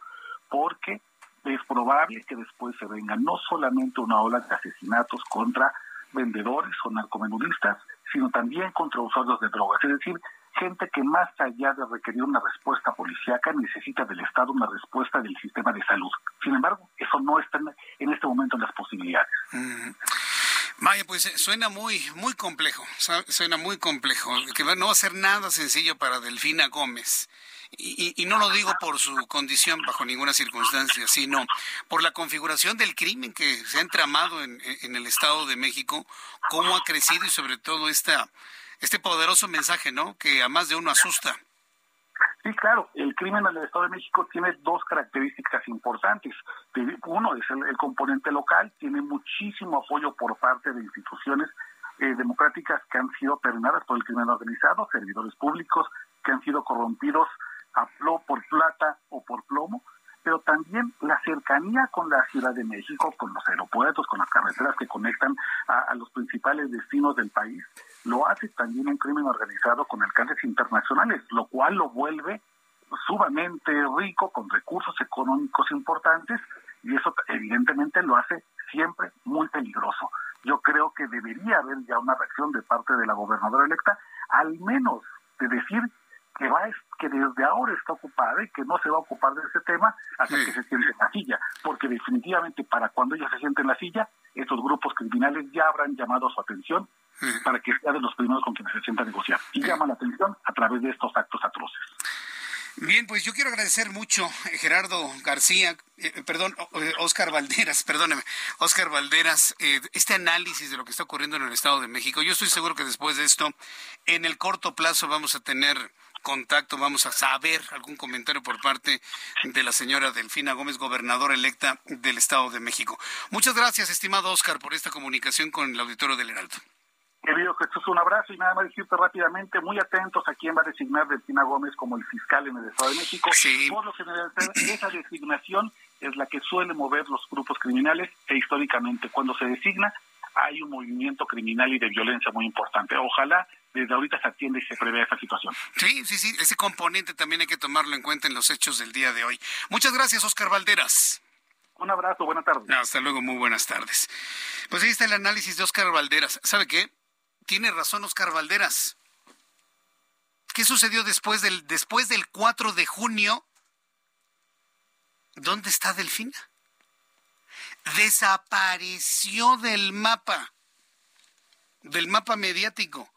porque es probable que después se venga no solamente una ola de asesinatos contra vendedores o narcomenudistas, sino también contra usuarios de drogas. Es decir, gente que más allá de requerir una respuesta policíaca necesita del Estado una respuesta del sistema de salud. Sin embargo, eso no está en este momento en las posibilidades. Mm. Vaya, pues eh, suena muy, muy complejo, suena muy complejo, que no va a ser nada sencillo para Delfina Gómez. Y, no lo digo por su condición bajo ninguna circunstancia, sino por la configuración del crimen que se ha entramado en, el Estado de México, cómo ha crecido y sobre todo esta, este poderoso mensaje, ¿no? Que a más de uno asusta. Sí, claro, el crimen en el Estado de México tiene dos características importantes. Uno es el, componente local, tiene muchísimo apoyo por parte de instituciones eh, democráticas que han sido terminadas por el crimen organizado, servidores públicos que han sido corrompidos por plata o por plomo, pero también la cercanía con la Ciudad de México, con los aeropuertos, con las carreteras que conectan a, los principales destinos del país, lo hace también un crimen organizado con alcances internacionales, lo cual lo vuelve sumamente rico, con recursos económicos importantes, y eso evidentemente lo hace siempre muy peligroso. Yo creo que debería haber ya una reacción de parte de la gobernadora electa, al menos de decir que va que desde ahora está ocupada y que no se va a ocupar de ese tema hasta que se siente en la silla, porque definitivamente para cuando ella se siente en la silla, estos grupos criminales ya habrán llamado su atención para que sea de los primeros con quienes se sienta a negociar. Y llama la atención a través de estos actos atroces. Bien, pues yo quiero agradecer mucho, eh, Gerardo García, eh, eh, perdón, Oscar Valderas, perdóneme, Oscar Valderas, este análisis de lo que está ocurriendo en el Estado de México. Yo estoy seguro que después de esto, en el corto plazo vamos a tener contacto, vamos a saber algún comentario por parte de la señora Delfina Gómez, gobernadora electa del Estado de México. Muchas gracias, estimado Oscar, por esta comunicación con el auditorio del Heraldo. Querido Jesús, un abrazo y nada más decirte rápidamente, muy atentos a quién va a designar Delfina Gómez como el fiscal en el Estado de México. Por lo general, esa designación es la que suele mover los grupos criminales e históricamente cuando se designa hay un movimiento criminal y de violencia muy importante. Ojalá desde ahorita se atienda y se prevé esa situación. Sí, sí, sí, ese componente también hay que tomarlo en cuenta en los hechos del día de hoy. Muchas gracias, Oscar Valderas. Un abrazo, buenas tardes. hasta luego, muy buenas tardes. Pues ahí está el análisis de Oscar Valderas. ¿Sabe qué? Tiene razón Oscar Valderas. ¿Qué sucedió después del, después del 4 de junio? ¿Dónde está Delfina? Desapareció del mapa, del mapa mediático.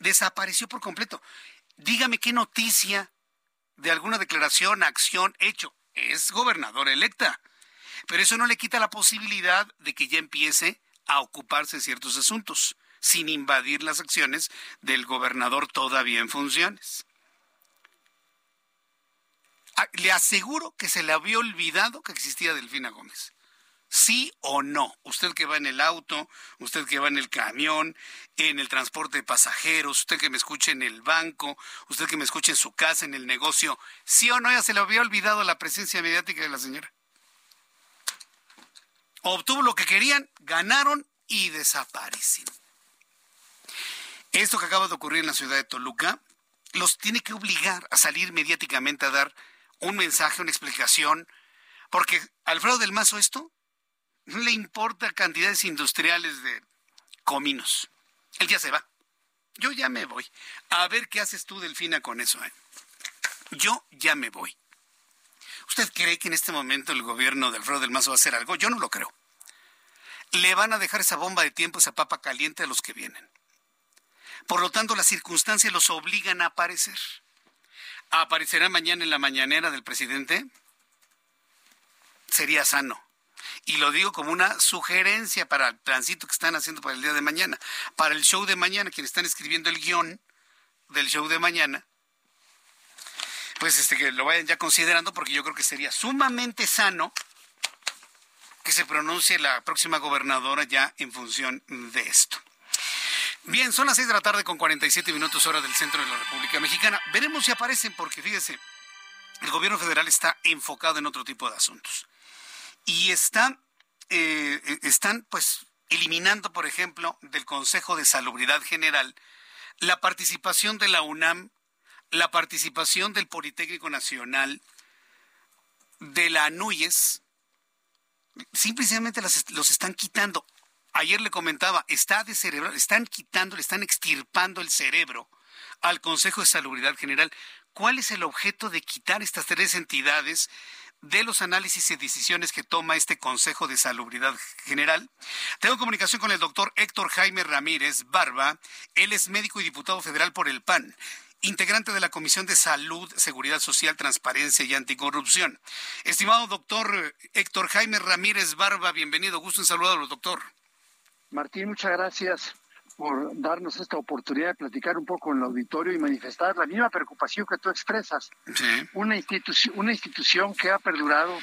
Desapareció por completo. Dígame qué noticia de alguna declaración, acción, hecho. Es gobernadora electa. Pero eso no le quita la posibilidad de que ya empiece a ocuparse de ciertos asuntos sin invadir las acciones del gobernador todavía en funciones. Ah, le aseguro que se le había olvidado que existía Delfina Gómez. Sí o no. Usted que va en el auto, usted que va en el camión, en el transporte de pasajeros, usted que me escuche en el banco, usted que me escuche en su casa, en el negocio, sí o no, ya se le había olvidado la presencia mediática de la señora. Obtuvo lo que querían, ganaron y desaparecen. Esto que acaba de ocurrir en la ciudad de Toluca los tiene que obligar a salir mediáticamente a dar un mensaje, una explicación, porque Alfredo del Mazo esto no le importa cantidades industriales de cominos. Él ya se va. Yo ya me voy. A ver qué haces tú, Delfina, con eso. Eh? Yo ya me voy. ¿Usted cree que en este momento el gobierno de Alfredo del Mazo va a hacer algo? Yo no lo creo. Le van a dejar esa bomba de tiempo, esa papa caliente a los que vienen. Por lo tanto, las circunstancias los obligan a aparecer. ¿Aparecerá mañana en la mañanera del presidente? Sería sano. Y lo digo como una sugerencia para el tránsito que están haciendo para el día de mañana. Para el show de mañana, quienes están escribiendo el guion del show de mañana, pues este que lo vayan ya considerando porque yo creo que sería sumamente sano que se pronuncie la próxima gobernadora ya en función de esto. Bien, son las 6 de la tarde con 47 minutos hora del centro de la República Mexicana. Veremos si aparecen porque fíjese, el gobierno federal está enfocado en otro tipo de asuntos. Y está, eh, están pues eliminando, por ejemplo, del Consejo de Salubridad General la participación de la UNAM, la participación del Politécnico Nacional, de la ANUYES, simplemente los están quitando ayer le comentaba, está de cerebro, están quitando, le están extirpando el cerebro al Consejo de Salubridad General. ¿Cuál es el objeto de quitar estas tres entidades de los análisis y decisiones que toma este Consejo de Salubridad General? Tengo comunicación con el doctor Héctor Jaime Ramírez Barba. Él es médico y diputado federal por el PAN integrante de la Comisión de Salud, Seguridad Social, Transparencia y Anticorrupción. Estimado doctor Héctor Jaime Ramírez Barba, bienvenido, gusto en saludarlo, doctor. Martín, muchas gracias por darnos esta oportunidad de platicar un poco en el auditorio y manifestar la misma preocupación que tú expresas. Una, institución, una institución que ha perdurado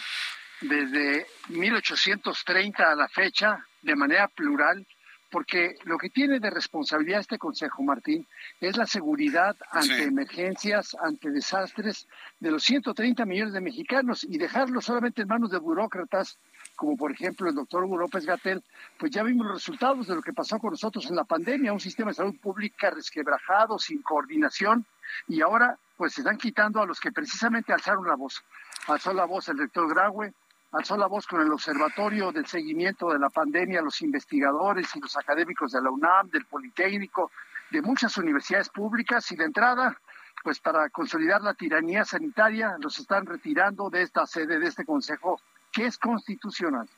desde 1830 a la fecha de manera plural, porque lo que tiene de responsabilidad este Consejo, Martín, es la seguridad ante emergencias, ante desastres de los 130 millones de mexicanos y dejarlo solamente en manos de burócratas como por ejemplo el doctor Hugo López Gatel, pues ya vimos los resultados de lo que pasó con nosotros en la pandemia, un sistema de salud pública resquebrajado, sin coordinación, y ahora pues se están quitando a los que precisamente alzaron la voz. Alzó la voz el doctor Graue, alzó la voz con el Observatorio del Seguimiento de la Pandemia, los investigadores y los académicos de la UNAM, del Politécnico, de muchas universidades públicas y de entrada, pues para consolidar la tiranía sanitaria, los están retirando de esta sede, de este Consejo, que es constitucional.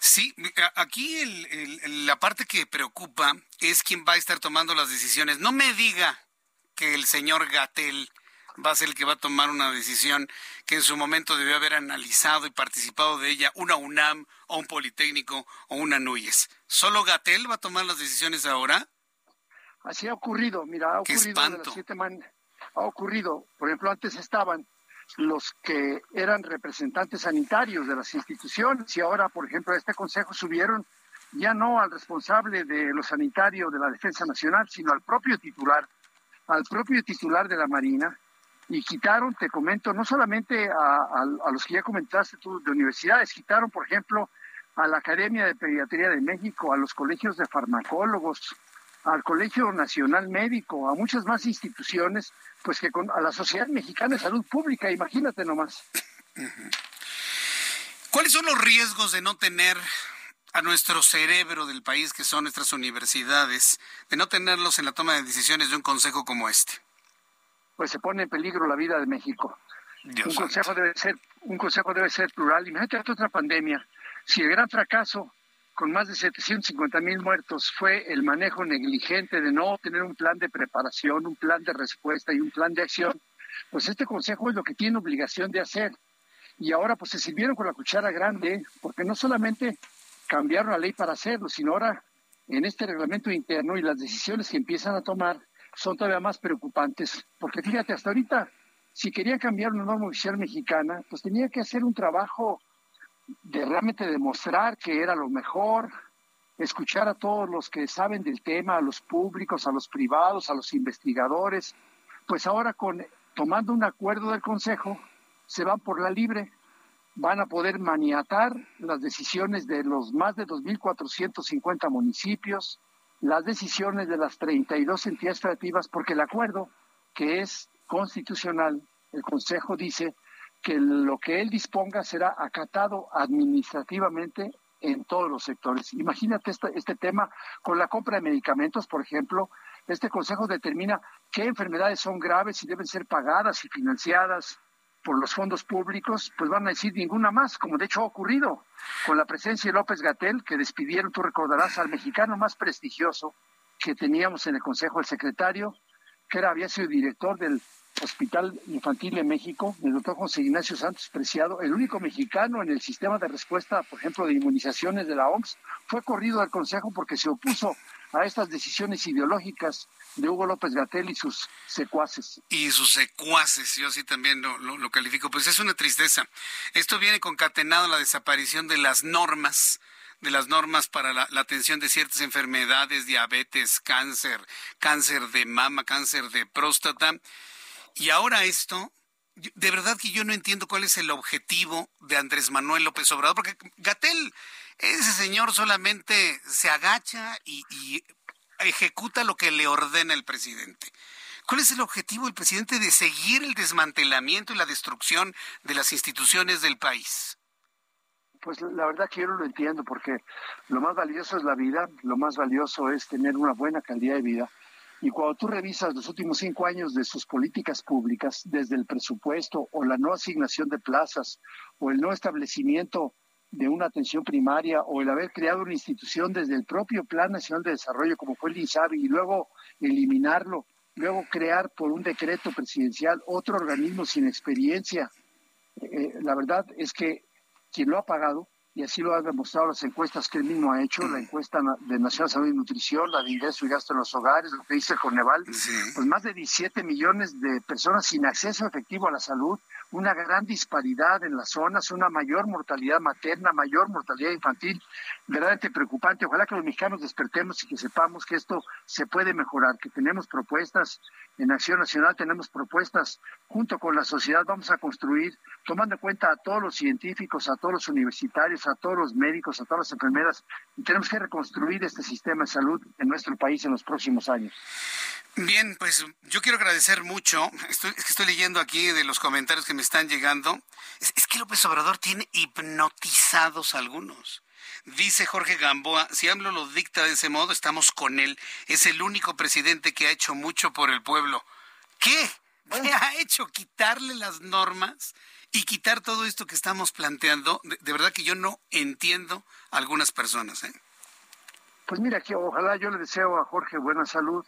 Sí, aquí la parte que preocupa es quién va a estar tomando las decisiones. No me diga que el señor Gatel va a ser el que va a tomar una decisión que en su momento debió haber analizado y participado de ella una UNAM o un Politécnico o una NUYES. ¿Solo Gatel va a tomar las decisiones ahora? Así ha ocurrido, mira, ha ocurrido ha ocurrido, por ejemplo, antes estaban los que eran representantes sanitarios de las instituciones. Y ahora, por ejemplo, a este consejo subieron ya no al responsable de lo sanitario de la Defensa Nacional, sino al propio titular, al propio titular de la Marina, y quitaron, te comento, no solamente a, los que ya comentaste tú de universidades, quitaron, por ejemplo, a la Academia de Pediatría de México, a los colegios de farmacólogos, al Colegio Nacional Médico, a muchas más instituciones, pues que con, a la Sociedad Mexicana de Salud Pública, imagínate nomás. ¿Cuáles son los riesgos de no tener a nuestro cerebro del país, que son nuestras universidades, de no tenerlos en la toma de decisiones de un consejo como este? pues se pone en peligro la vida de México. un consejo debe ser un consejo debe ser plural. Imagínate otra pandemia. Si el gran fracaso con más de 750 mil muertos fue el manejo negligente de no tener un plan de preparación, un plan de respuesta y un plan de acción, pues este consejo es lo que tiene obligación de hacer. Y ahora pues se sirvieron con la cuchara grande, porque no solamente cambiaron la ley para hacerlo, sino ahora en este reglamento interno y las decisiones que empiezan a tomar son todavía más preocupantes, porque fíjate, hasta ahorita, si quería cambiar una norma oficial mexicana, pues tenía que hacer un trabajo de realmente demostrar que era lo mejor, escuchar a todos los que saben del tema, a los públicos, a los privados, a los investigadores, pues ahora con tomando un acuerdo del Consejo, se van por la libre, van a poder maniatar las decisiones de los más de 2.450 municipios, las decisiones de las 32 entidades federativas porque el acuerdo, que es constitucional, el Consejo dice que lo que él disponga será acatado administrativamente en todos los sectores. Imagínate este, este tema con la compra de medicamentos, por ejemplo. Este Consejo determina qué enfermedades son graves y deben ser pagadas y financiadas por los fondos públicos, pues van a decir ninguna más, como de hecho ha ocurrido con la presencia de López Gatel, que despidieron, tú recordarás, al mexicano más prestigioso que teníamos en el Consejo, el secretario, que era, había sido director del Hospital Infantil de México, el doctor José Ignacio Santos Preciado, el único mexicano en el sistema de respuesta, por ejemplo, de inmunizaciones de la OMS, fue corrido al Consejo porque se opuso a estas decisiones ideológicas de Hugo López Gatel y sus secuaces. Y sus secuaces, yo así también lo, califico. Pues es una tristeza. Esto viene concatenado a la desaparición de las normas de las normas para la, atención de ciertas enfermedades, diabetes, cáncer, cáncer de mama, cáncer de próstata. Y ahora esto, de verdad que yo no entiendo cuál es el objetivo de Andrés Manuel López Obrador, porque Gatel, ese señor solamente se agacha y, y ejecuta lo que le ordena el presidente. ¿Cuál es el objetivo del presidente de seguir el desmantelamiento y la destrucción de las instituciones del país? Pues la verdad que yo no lo entiendo porque lo más valioso es la vida, lo más valioso es tener una buena calidad de vida. Y cuando tú revisas los últimos cinco años de sus políticas públicas, desde el presupuesto o la no asignación de plazas o el no establecimiento de una atención primaria o el haber creado una institución desde el propio Plan Nacional de Desarrollo, como fue el INSABI, y luego eliminarlo, luego crear por un decreto presidencial otro organismo sin experiencia. Eh, la verdad es que quien lo ha pagado, y así lo han demostrado las encuestas que él mismo ha hecho, la encuesta de Nacional Salud y Nutrición, la de ingreso y gasto en los hogares, lo que dice el Coneval, pues más de 17 millones de personas sin acceso efectivo a la salud, una gran disparidad en las zonas, una mayor mortalidad materna, mayor mortalidad infantil, verdaderamente preocupante. Ojalá que los mexicanos despertemos y que sepamos que esto se puede mejorar, que tenemos propuestas en Acción Nacional, tenemos propuestas junto con la sociedad, vamos a construir, tomando en cuenta a todos los científicos, a todos los universitarios, a todos los médicos, a todas las enfermeras, y tenemos que reconstruir este sistema de salud en nuestro país en los próximos años. Bien, pues yo quiero agradecer mucho. Estoy, es que estoy leyendo aquí de los comentarios que me están llegando. Es, es que López Obrador tiene hipnotizados algunos. Dice Jorge Gamboa, si AMLO lo dicta de ese modo, estamos con él. Es el único presidente que ha hecho mucho por el pueblo. ¿Qué? ¿Qué ha hecho? ¿Quitarle las normas y quitar todo esto que estamos planteando? De, verdad que yo no entiendo a algunas personas. ¿eh? Pues mira, que ojalá yo le deseo a Jorge buena salud.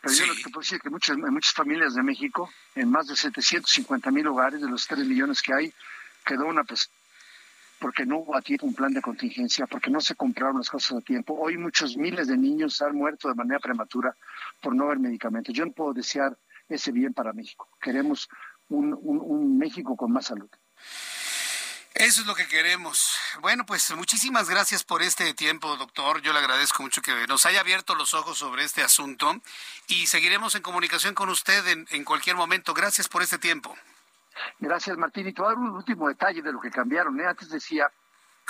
Pero yo lo que puedo decir que muchas, muchas familias de México, en más de 750 mil hogares de los 3 millones que hay, quedó una persona porque no hubo a tiempo un plan de contingencia, porque no se compraron las cosas a tiempo. Hoy muchos miles de niños han muerto de manera prematura por no haber medicamentos. Yo no puedo desear ese bien para México. Queremos un, un México con más salud. Eso es lo que queremos. Bueno, pues muchísimas gracias por este tiempo, doctor. Yo le agradezco mucho que nos haya abierto los ojos sobre este asunto y seguiremos en comunicación con usted en, en cualquier momento. Gracias por este tiempo. Gracias, Martín. Y te voy a dar un último detalle de lo que cambiaron. ¿eh? Antes decía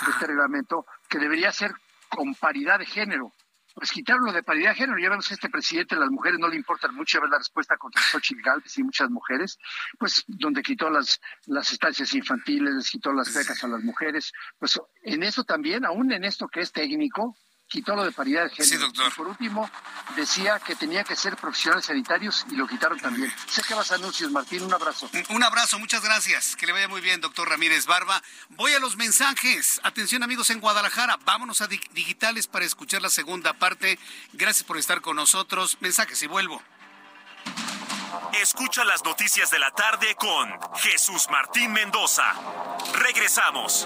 este reglamento que debería ser con paridad de género. Pues quitaron lo de paridad de género. Ya vemos que este presidente, las mujeres no le importan mucho. Ya la respuesta contra Xochitl Galvez y muchas mujeres. Pues donde quitó las, las estancias infantiles, les quitó las becas a las mujeres. Pues en eso también, aún en esto que es técnico, quitó lo de paridad de género. Sí, doctor. Y por último, decía que tenía que ser profesionales sanitarios y lo quitaron también. Sé que vas a anuncios, Martín. Un abrazo. Un abrazo, muchas gracias. Que le vaya muy bien, doctor Ramírez Barba. Voy a los mensajes. Atención, amigos en Guadalajara. Vámonos a digitales para escuchar la segunda parte. Gracias por estar con nosotros. Mensajes y vuelvo. Escucha las noticias de la tarde con Jesús Martín Mendoza. Regresamos.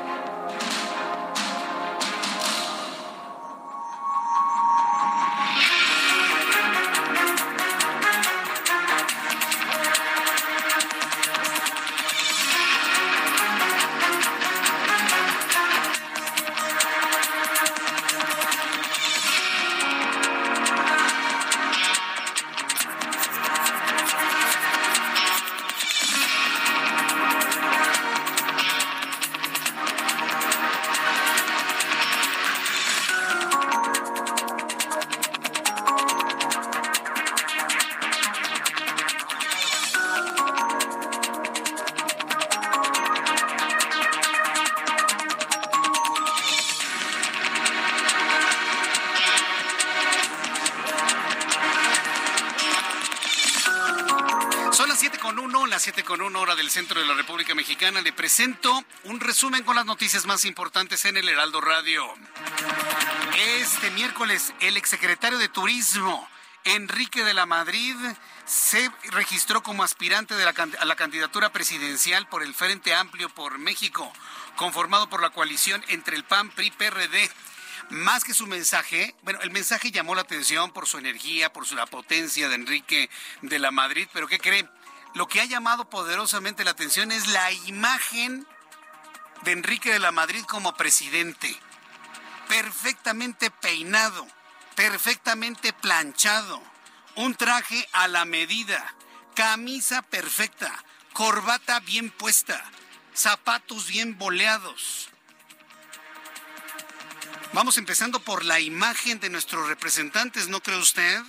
Centro de la República Mexicana, le presento un resumen con las noticias más importantes en el Heraldo Radio. Este miércoles, el exsecretario de Turismo, Enrique de la Madrid, se registró como aspirante de la, a la candidatura presidencial por el Frente Amplio por México, conformado por la coalición entre el PAN, PRI, PRD más que su mensaje, bueno, el mensaje llamó la atención por su energía, por su, la potencia de Enrique de la Madrid, pero ¿qué cree? Lo que ha llamado poderosamente la atención es la imagen de Enrique de la Madrid como presidente. Perfectamente peinado, perfectamente planchado, un traje a la medida, camisa perfecta, corbata bien puesta, zapatos bien boleados. Vamos empezando por la imagen de nuestros representantes, ¿no cree usted?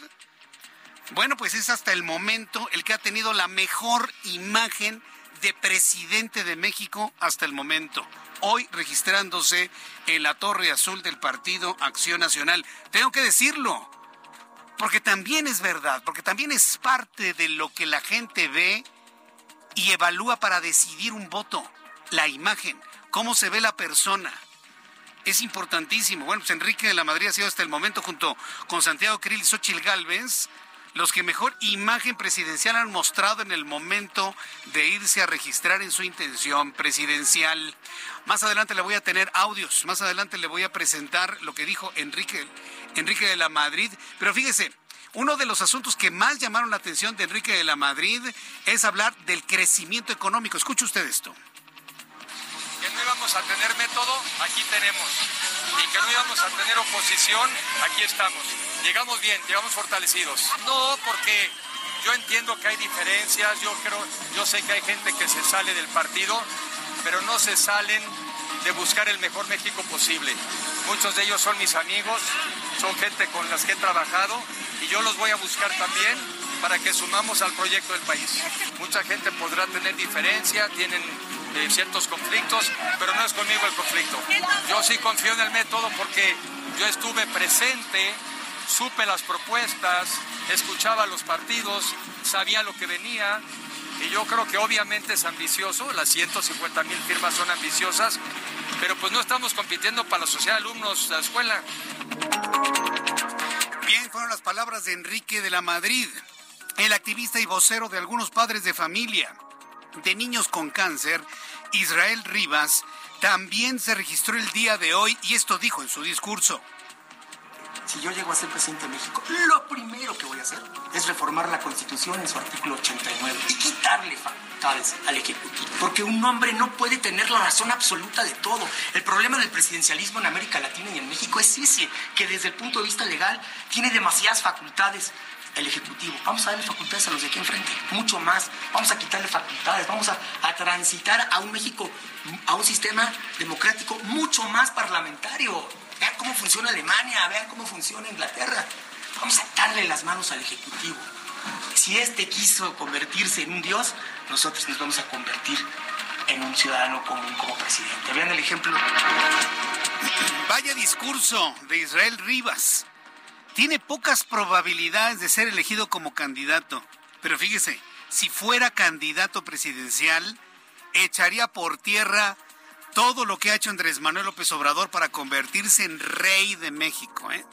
Bueno, pues es hasta el momento el que ha tenido la mejor imagen de presidente de México hasta el momento. Hoy registrándose en la Torre Azul del Partido Acción Nacional. Tengo que decirlo, porque también es verdad, porque también es parte de lo que la gente ve y evalúa para decidir un voto. La imagen, cómo se ve la persona. Es importantísimo. Bueno, pues Enrique de la Madrid ha sido hasta el momento junto con Santiago Krill y Xochil Gálvez los que mejor imagen presidencial han mostrado en el momento de irse a registrar en su intención presidencial. Más adelante le voy a tener audios, más adelante le voy a presentar lo que dijo Enrique, Enrique de la Madrid, pero fíjese, Uno de los asuntos que más llamaron la atención de Enrique de la Madrid es hablar del crecimiento económico. Escuche usted esto. Que no íbamos a tener método, aquí tenemos. Y que no íbamos a tener oposición, aquí estamos. Llegamos bien, llegamos fortalecidos. No, porque yo entiendo que hay diferencias, yo creo, yo sé que hay gente que se sale del partido, pero no se salen de buscar el mejor México posible. Muchos de ellos son mis amigos, son gente con las que he trabajado y yo los voy a buscar también para que sumamos al proyecto del país. Mucha gente podrá tener diferencia, tienen eh, ciertos conflictos, pero no es conmigo el conflicto. Yo sí confío en el método porque yo estuve presente, supe las propuestas, escuchaba los partidos, sabía lo que venía y yo creo que obviamente es ambicioso, las 150 mil firmas son ambiciosas, pero pues no estamos compitiendo para la sociedad de alumnos de la escuela. Bien, fueron las palabras de Enrique de la Madrid, el activista y vocero de algunos padres de familia de niños con cáncer, Israel Rivas, también se registró el día de hoy y esto dijo en su discurso si yo llego a ser presidente de México, lo primero que voy a hacer es reformar la Constitución en su artículo 89 y quitarle facultades al Ejecutivo. Porque un hombre no puede tener la razón absoluta de todo. El problema del presidencialismo en América Latina y en México es ese, que desde el punto de vista legal tiene demasiadas facultades el Ejecutivo. Vamos a darle facultades a los de aquí enfrente, mucho más. Vamos a quitarle facultades, vamos a, a, transitar a un México, a un sistema democrático mucho más parlamentario. Vean cómo funciona Alemania, vean cómo funciona Inglaterra. Vamos a atarle las manos al Ejecutivo. Si este quiso convertirse en un dios, nosotros nos vamos a convertir en un ciudadano común como presidente. Vean el ejemplo. Vaya discurso de Israel Rivas. Tiene pocas probabilidades de ser elegido como candidato. Pero fíjese, si fuera candidato presidencial, echaría por tierra todo lo que ha hecho Andrés Manuel López Obrador para convertirse en rey de México, ¿eh?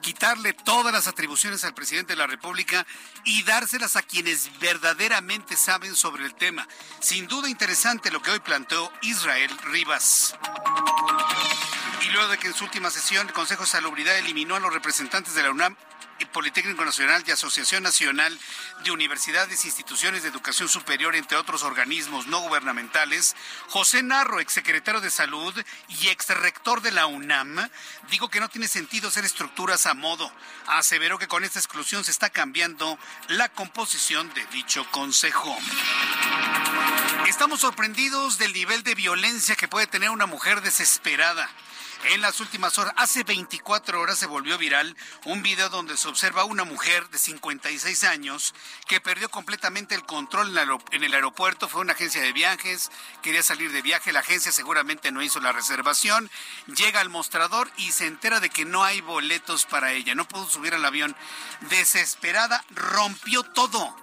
quitarle todas las atribuciones al presidente de la República y dárselas a quienes verdaderamente saben sobre el tema. Sin duda interesante lo que hoy planteó Israel Rivas. Y luego de que en su última sesión el Consejo de Salubridad eliminó a los representantes de la UNAM Politécnico Nacional y Asociación Nacional de Universidades e Instituciones de Educación Superior, entre otros organismos no gubernamentales, José Narro, exsecretario de Salud y exrector de la UNAM, dijo que no tiene sentido hacer estructuras a modo. Aseveró que con esta exclusión se está cambiando la composición de dicho consejo. Estamos sorprendidos del nivel de violencia que puede tener una mujer desesperada. En las últimas horas, hace 24 horas se volvió viral un video donde se observa a una mujer de 56 años que perdió completamente el control en el aeropuerto. Fue una agencia de viajes, quería salir de viaje, la agencia seguramente no hizo la reservación. Llega al mostrador y se entera de que no hay boletos para ella. No pudo subir al avión. Desesperada, rompió todo.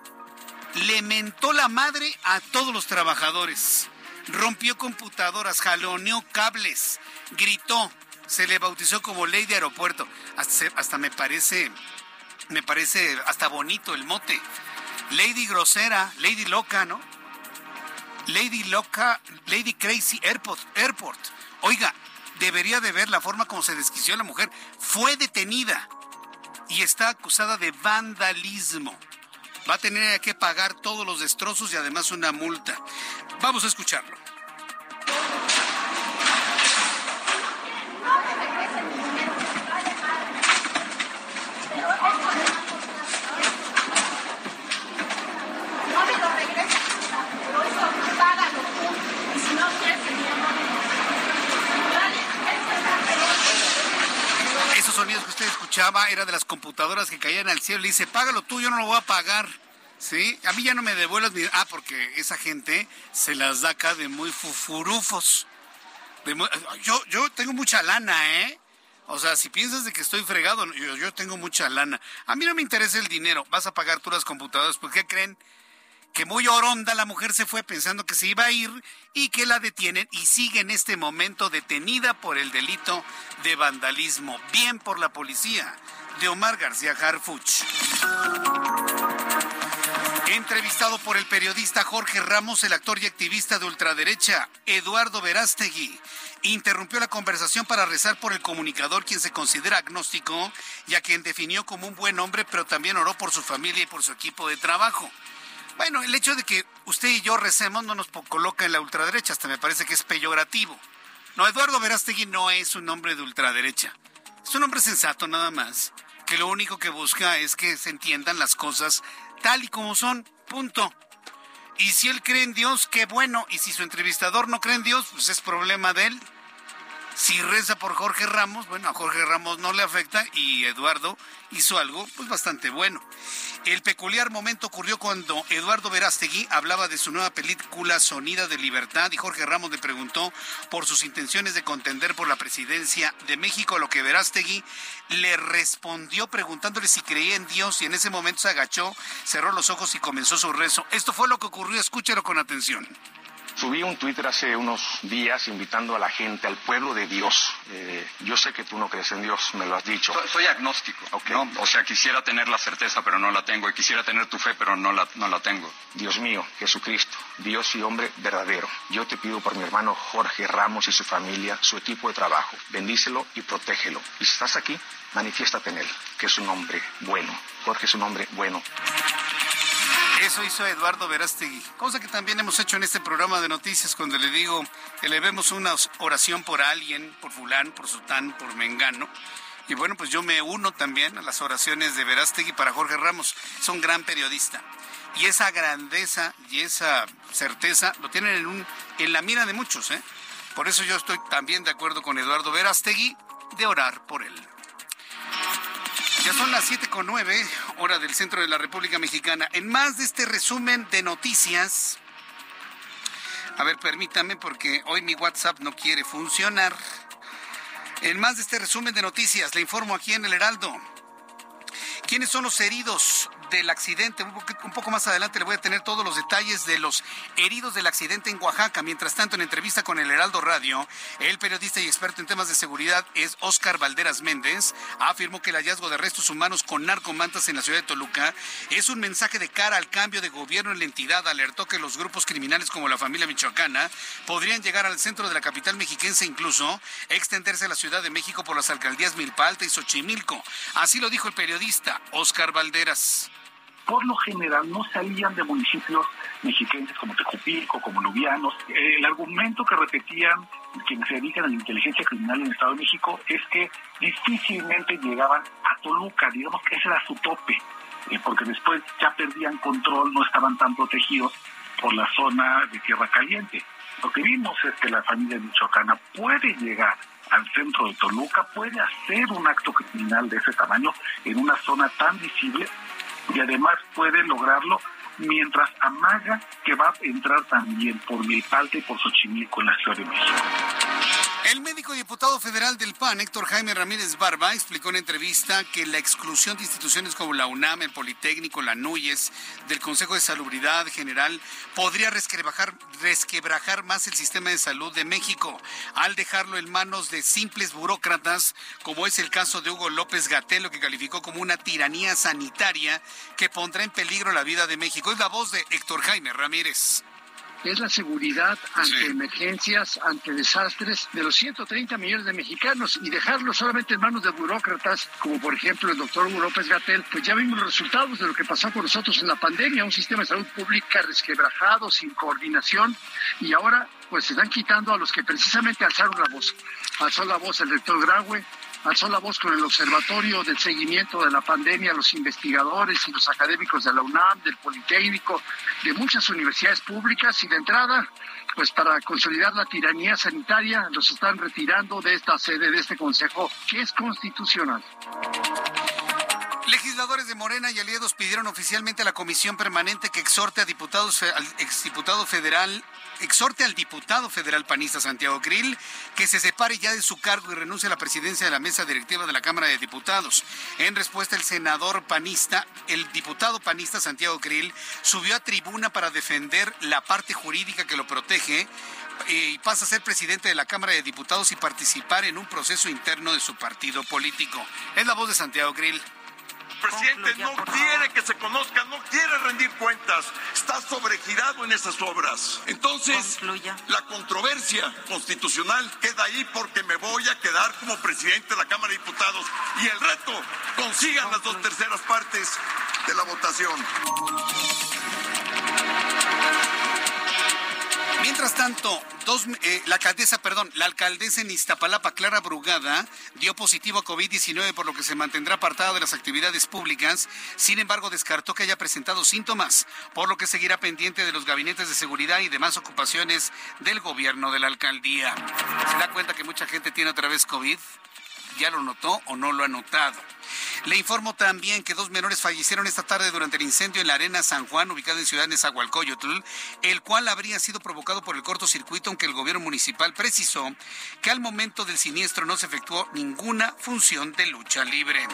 Le mentó la madre a todos los trabajadores rompió computadoras, jaloneó cables, gritó, se le bautizó como ley de aeropuerto. Hasta, me parece, me parece hasta bonito el mote. Lady grosera, Lady loca, ¿no? Lady loca, Lady crazy airport, airport. Oiga, debería de ver la forma como se desquició la mujer. Fue detenida y está acusada de vandalismo. Va a tener que pagar todos los destrozos y además una multa. Vamos a escucharlo. Esos sonidos que usted escuchaba era de las computadoras que caían al cielo. Le dice, págalo tú, yo no lo voy a pagar. Sí, a mí ya no me devuelvas mi... Ah, porque esa gente se las da acá de muy fufurufos. Yo, yo tengo mucha lana, ¿eh? O sea, si piensas de que estoy fregado, yo, yo tengo mucha lana. A mí no me interesa el dinero. Vas a pagar tú las computadoras. ¿Por qué creen? Que muy oronda la mujer se fue pensando que se iba a ir y que la detienen y sigue en este momento detenida por el delito de vandalismo. Bien por la policía de Omar García Harfuch. Entrevistado por el periodista Jorge Ramos, el actor y activista de ultraderecha Eduardo Verástegui interrumpió la conversación para rezar por el comunicador quien se considera agnóstico y a quien definió como un buen hombre, pero también oró por su familia y por su equipo de trabajo. Bueno, el hecho de que usted y yo recemos no nos coloca en la ultraderecha, hasta me parece que es peyorativo. No, Eduardo Verástegui no es un hombre de ultraderecha. Es un hombre sensato nada más, que lo único que busca es que se entiendan las cosas tal y como son, punto. Y si él cree en Dios, qué bueno. Y si su entrevistador no cree en Dios, pues es problema de él. Si reza por Jorge Ramos, bueno, a Jorge Ramos no le afecta y Eduardo hizo algo pues bastante bueno. El peculiar momento ocurrió cuando Eduardo Verástegui hablaba de su nueva película Sonida de Libertad y Jorge Ramos le preguntó por sus intenciones de contender por la presidencia de México, a lo que Verástegui le respondió preguntándole si creía en Dios y en ese momento se agachó, cerró los ojos y comenzó su rezo. Esto fue lo que ocurrió, escúchelo con atención. Subí un Twitter hace unos días invitando a la gente, al pueblo de Dios. Eh, yo sé que tú no crees en Dios, me lo has dicho. Soy, agnóstico, ¿no? O sea, quisiera tener la certeza, pero no la tengo. Y quisiera tener tu fe, pero no la, no la tengo. Dios mío, Jesucristo, Dios y hombre verdadero. Yo te pido por mi hermano Jorge Ramos y su familia, su equipo de trabajo. Bendícelo y protégelo. Y si estás aquí, manifiéstate en él, que es un hombre bueno. Jorge es un hombre bueno. Eso hizo Eduardo Verástegui, cosa que también hemos hecho en este programa de noticias cuando le digo, elevemos una oración por alguien, por fulán, por sután, por mengano. Y bueno, pues yo me uno también a las oraciones de Verástegui para Jorge Ramos. Es un gran periodista. Y esa grandeza y esa certeza lo tienen en la mira de muchos. ¿eh? Por eso yo estoy también de acuerdo con Eduardo Verástegui de orar por él. Ya son las siete con nueve, hora del centro de la República Mexicana. En más de este resumen de noticias, a ver, permítame porque hoy mi WhatsApp no quiere funcionar. En más de este resumen de noticias, le informo aquí en el Heraldo. ¿Quiénes son los heridos del accidente. Un, poco más adelante le voy a tener todos los detalles de los heridos del accidente en Oaxaca. Mientras tanto, en entrevista con el Heraldo Radio, el periodista y experto en temas de seguridad es Oscar Valderas Méndez. Afirmó que el hallazgo de restos humanos con narcomantas en la ciudad de Toluca es un mensaje de cara al cambio de gobierno en la entidad. Alertó que los grupos criminales como la familia michoacana podrían llegar al centro de la capital mexiquense, incluso extenderse a la Ciudad de México por las alcaldías Milpa Alta y Xochimilco. Así lo dijo el periodista Oscar Valderas por lo general no salían de municipios mexiquenses como Tejupilco, como Lubianos. El argumento que repetían quienes se dedican a la inteligencia criminal en el Estado de México es que difícilmente llegaban a Toluca, digamos que ese era su tope, eh, porque después ya perdían control, no estaban tan protegidos por la zona de Tierra Caliente. Lo que vimos es que la familia michoacana puede llegar al centro de Toluca, puede hacer un acto criminal de ese tamaño en una zona tan visible y además puede lograrlo mientras amaga que va a entrar también por Milpalte y por Xochimilco en la Ciudad de México. El médico y diputado federal del PAN, Héctor Jaime Ramírez Barba, explicó en entrevista que la exclusión de instituciones como la UNAM, el Politécnico, la NUYES, del Consejo de Salubridad General, podría resquebrajar, más el sistema de salud de México, al dejarlo en manos de simples burócratas, como es el caso de Hugo López Gatelo, que calificó como una tiranía sanitaria que pondrá en peligro la vida de México. Es la voz de Héctor Jaime Ramírez es la seguridad ante emergencias, ante desastres de los 130 millones de mexicanos y dejarlo solamente en manos de burócratas, como por ejemplo el doctor Hugo López Gatel, pues ya vimos los resultados de lo que pasó con nosotros en la pandemia, un sistema de salud pública resquebrajado, sin coordinación, y ahora pues se están quitando a los que precisamente alzaron la voz. Alzó la voz el rector Graue, alzó la voz con el Observatorio del Seguimiento de la Pandemia, los investigadores y los académicos de la UNAM, del Politécnico, de muchas universidades públicas y de entrada, pues para consolidar la tiranía sanitaria, los están retirando de esta sede, de este Consejo, que es constitucional. Legisladores de Morena y aliados pidieron oficialmente a la comisión permanente que exhorte a diputados, al exdiputado federal, exhorte al diputado federal panista Santiago Grill que se separe ya de su cargo y renuncie a la presidencia de la mesa directiva de la Cámara de Diputados. En respuesta, el senador panista, el diputado panista Santiago Grill, subió a tribuna para defender la parte jurídica que lo protege eh, y pasa a ser presidente de la Cámara de Diputados y participar en un proceso interno de su partido político. Es la voz de Santiago Grill. Presidente no quiere que se conozca, no quiere rendir cuentas, está sobregirado en esas obras. Entonces, la controversia constitucional queda ahí porque me voy a quedar como presidente de la Cámara de Diputados. Y el reto, consigan las dos terceras partes de la votación. Mientras tanto, eh, la alcaldesa, perdón, la alcaldesa en Iztapalapa, Clara Brugada, dio positivo a COVID-19, por lo que se mantendrá apartada de las actividades públicas. Sin embargo, descartó que haya presentado síntomas, por lo que seguirá pendiente de los gabinetes de seguridad y demás ocupaciones del gobierno de la alcaldía. ¿Se da cuenta que mucha gente tiene otra vez COVID? ¿Ya lo notó o no lo ha notado? Le informo también que dos menores fallecieron esta tarde durante el incendio en la Arena San Juan, ubicada en Ciudad Nezahualcóyotl, el cual habría sido provocado por el cortocircuito, aunque el gobierno municipal precisó que al momento del siniestro no se efectuó ninguna función de lucha libre.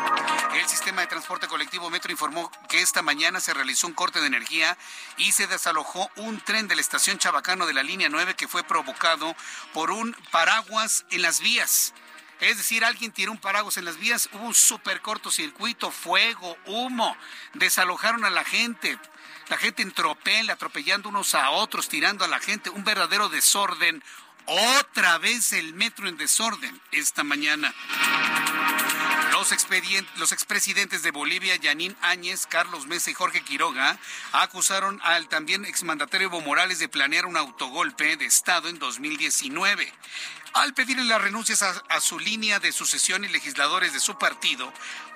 El sistema de transporte colectivo Metro informó que esta mañana se realizó un corte de energía y se desalojó un tren de la estación Chabacano de la línea 9 que fue provocado por un paraguas en las vías. Es decir, alguien tiró un paraguas en las vías, hubo un súper cortocircuito, fuego, humo, desalojaron a la gente. La gente en tropel, atropellando unos a otros, tirando a la gente, un verdadero desorden. Otra vez el metro en desorden esta mañana. Los, los expresidentes de Bolivia, Yanín Áñez, Carlos Mesa y Jorge Quiroga, acusaron al también exmandatario Evo Morales de planear un autogolpe de Estado en 2019 al pedirle las renuncias a, su línea de sucesión y legisladores de su partido,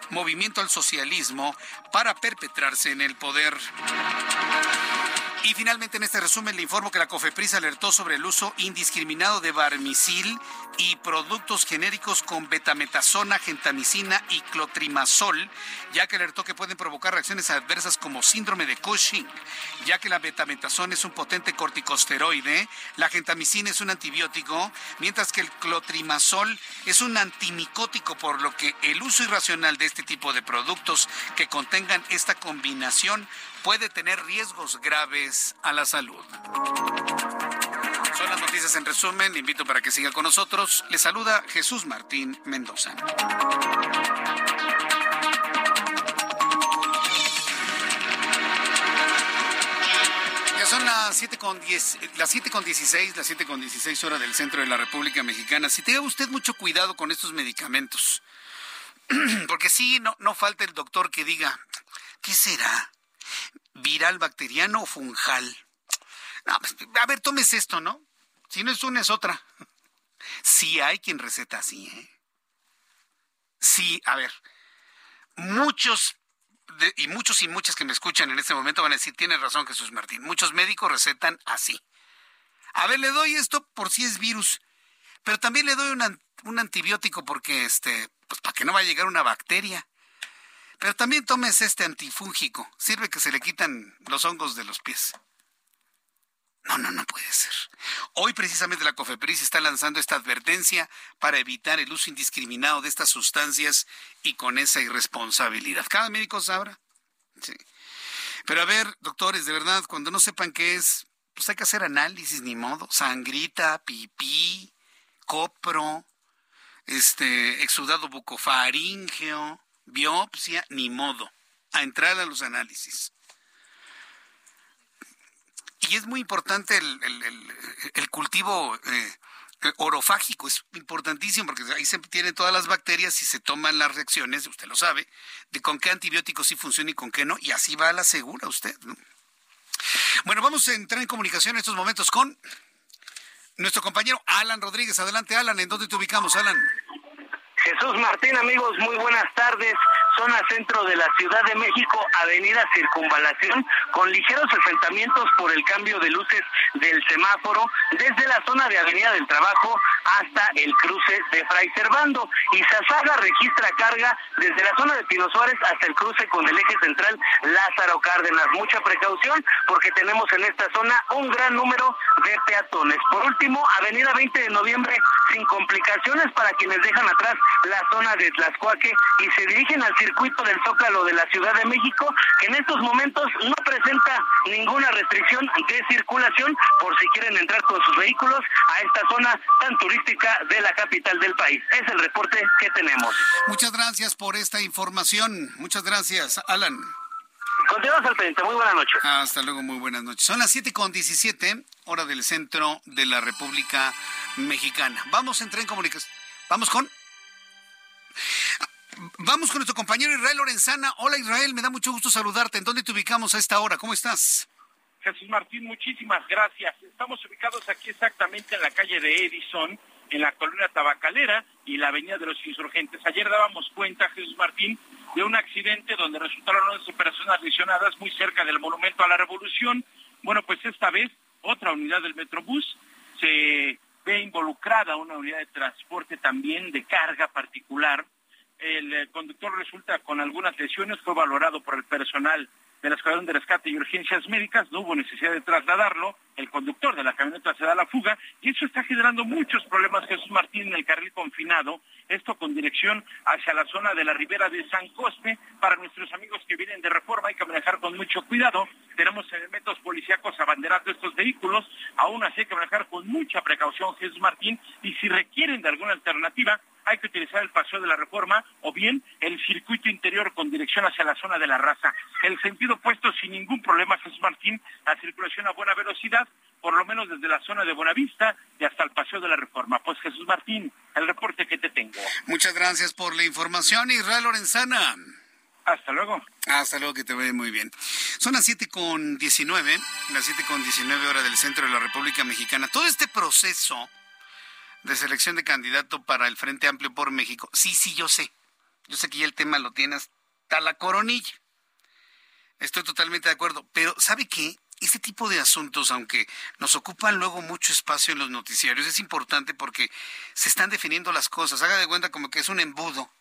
Movimiento al Socialismo, para perpetrarse en el poder. Y finalmente en este resumen le informo que la COFEPRIS alertó sobre el uso indiscriminado de barmisil y productos genéricos con betametasona, gentamicina y clotrimazol, ya que alertó que pueden provocar reacciones adversas como síndrome de Cushing, ya que la betametasona es un potente corticosteroide, la gentamicina es un antibiótico, mientras que el clotrimazol es un antimicótico, por lo que el uso irracional de este tipo de productos que contengan esta combinación puede tener riesgos graves a la salud. Son las noticias en resumen. Invito para que siga con nosotros. Le saluda Jesús Martín Mendoza. Ya son las 7 con 10, las 7 con 16, las 7 con 16 horas del centro de la República Mexicana. Si tenga usted mucho cuidado con estos medicamentos, porque sí, no, no falta el doctor que diga, ¿qué será? ¿Viral, bacteriano o fungal? Pues, a ver, tomes esto, ¿no? Si no es una, es otra. Sí hay quien receta así, ¿eh? Sí, a ver, muchos y muchos y muchas que me escuchan en este momento van a decir, tiene razón Jesús Martín, muchos médicos recetan así. A ver, le doy esto por si es virus, pero también le doy un antibiótico porque, este, pues para que no vaya a llegar una bacteria. Pero también tomes este antifúngico, sirve que se le quitan los hongos de los pies. No, no, no puede ser. Hoy precisamente la COFEPRIS está lanzando esta advertencia para evitar el uso indiscriminado de estas sustancias y con esa irresponsabilidad. Cada médico sabrá. Sí. Pero a ver, doctores, de verdad, cuando no sepan qué es, pues hay que hacer análisis, ni modo. Sangrita, pipí, copro, este, exudado bucofaríngeo, biopsia, ni modo. A entrar a los análisis. Y es muy importante el, cultivo eh, orofágico, es importantísimo porque ahí se tienen todas las bacterias y se toman las reacciones, usted lo sabe, de con qué antibióticos sí funciona y con qué no, y así va a la segura usted. Bueno, vamos a entrar en comunicación en estos momentos con nuestro compañero Alan Rodríguez. Adelante, Alan, ¿en dónde te ubicamos, Alan? Jesús Martín, amigos, muy buenas tardes zona centro de la Ciudad de México, Avenida Circunvalación, con ligeros enfrentamientos por el cambio de luces del semáforo desde la zona de Avenida del Trabajo hasta el cruce de Fray Servando. Y Sasaga registra carga desde la zona de Pino Suárez hasta el cruce con el eje central Lázaro Cárdenas. Mucha precaución porque tenemos en esta zona un gran número de peatones. Por último, Avenida 20 de Noviembre, sin complicaciones para quienes dejan atrás la zona de Tlaxcuaque y se dirigen al circuito del Zócalo de la Ciudad de México, que en estos momentos no presenta ninguna restricción de circulación por si quieren entrar con sus vehículos a esta zona tan turística de la capital del país. Es el reporte que tenemos. Muchas gracias por esta información. Muchas gracias, Alan. Continuamos al pendiente. Muy buenas noches. Hasta luego, muy buenas noches. Son las 7 con 17, hora del centro de la República Mexicana. Vamos en comunicación. Vamos con. Vamos con nuestro compañero Israel Lorenzana. Hola Israel, me da mucho gusto saludarte. ¿En dónde te ubicamos a esta hora? ¿Cómo estás? Jesús Martín, muchísimas gracias. Estamos ubicados aquí exactamente en la calle de Edison, en la colonia tabacalera y la avenida de los insurgentes. Ayer dábamos cuenta, Jesús Martín, de un accidente donde resultaron 11 personas lesionadas muy cerca del Monumento a la Revolución. Bueno, pues esta vez otra unidad del Metrobús se ve involucrada, una unidad de transporte también de carga particular. El eh, conductor resulta con algunas lesiones, fue valorado por el personal del Escuadrón de Rescate y Urgencias Médicas, no hubo necesidad de trasladarlo, el conductor de la camioneta se da la fuga y eso está generando muchos problemas, Jesús Martín, en el carril confinado, esto con dirección hacia la zona de la ribera de San Cosme. Para nuestros amigos que vienen de reforma hay que manejar con mucho cuidado, tenemos elementos policíacos abanderando estos vehículos, aún así hay que manejar con mucha precaución, Jesús Martín, y si requieren de alguna alternativa, hay que utilizar el paseo de la reforma o bien el circuito interior con dirección hacia la zona de la raza. El sentido opuesto sin ningún problema, Jesús Martín, la circulación a buena velocidad, por lo menos desde la zona de Buenavista y hasta el paseo de la reforma. Pues Jesús Martín, el reporte que te tengo. Muchas gracias por la información, Israel Lorenzana. Hasta luego. Hasta luego, que te vaya muy bien. Son las siete con 19, las siete con 19 horas del centro de la República Mexicana. Todo este proceso de selección de candidato para el Frente Amplio por México. Sí, sí, yo sé. Yo sé que ya el tema lo tiene hasta la coronilla. Estoy totalmente de acuerdo. Pero ¿sabe qué? Este tipo de asuntos, aunque nos ocupan luego mucho espacio en los noticiarios, es importante porque se están definiendo las cosas. Haga de cuenta como que es un embudo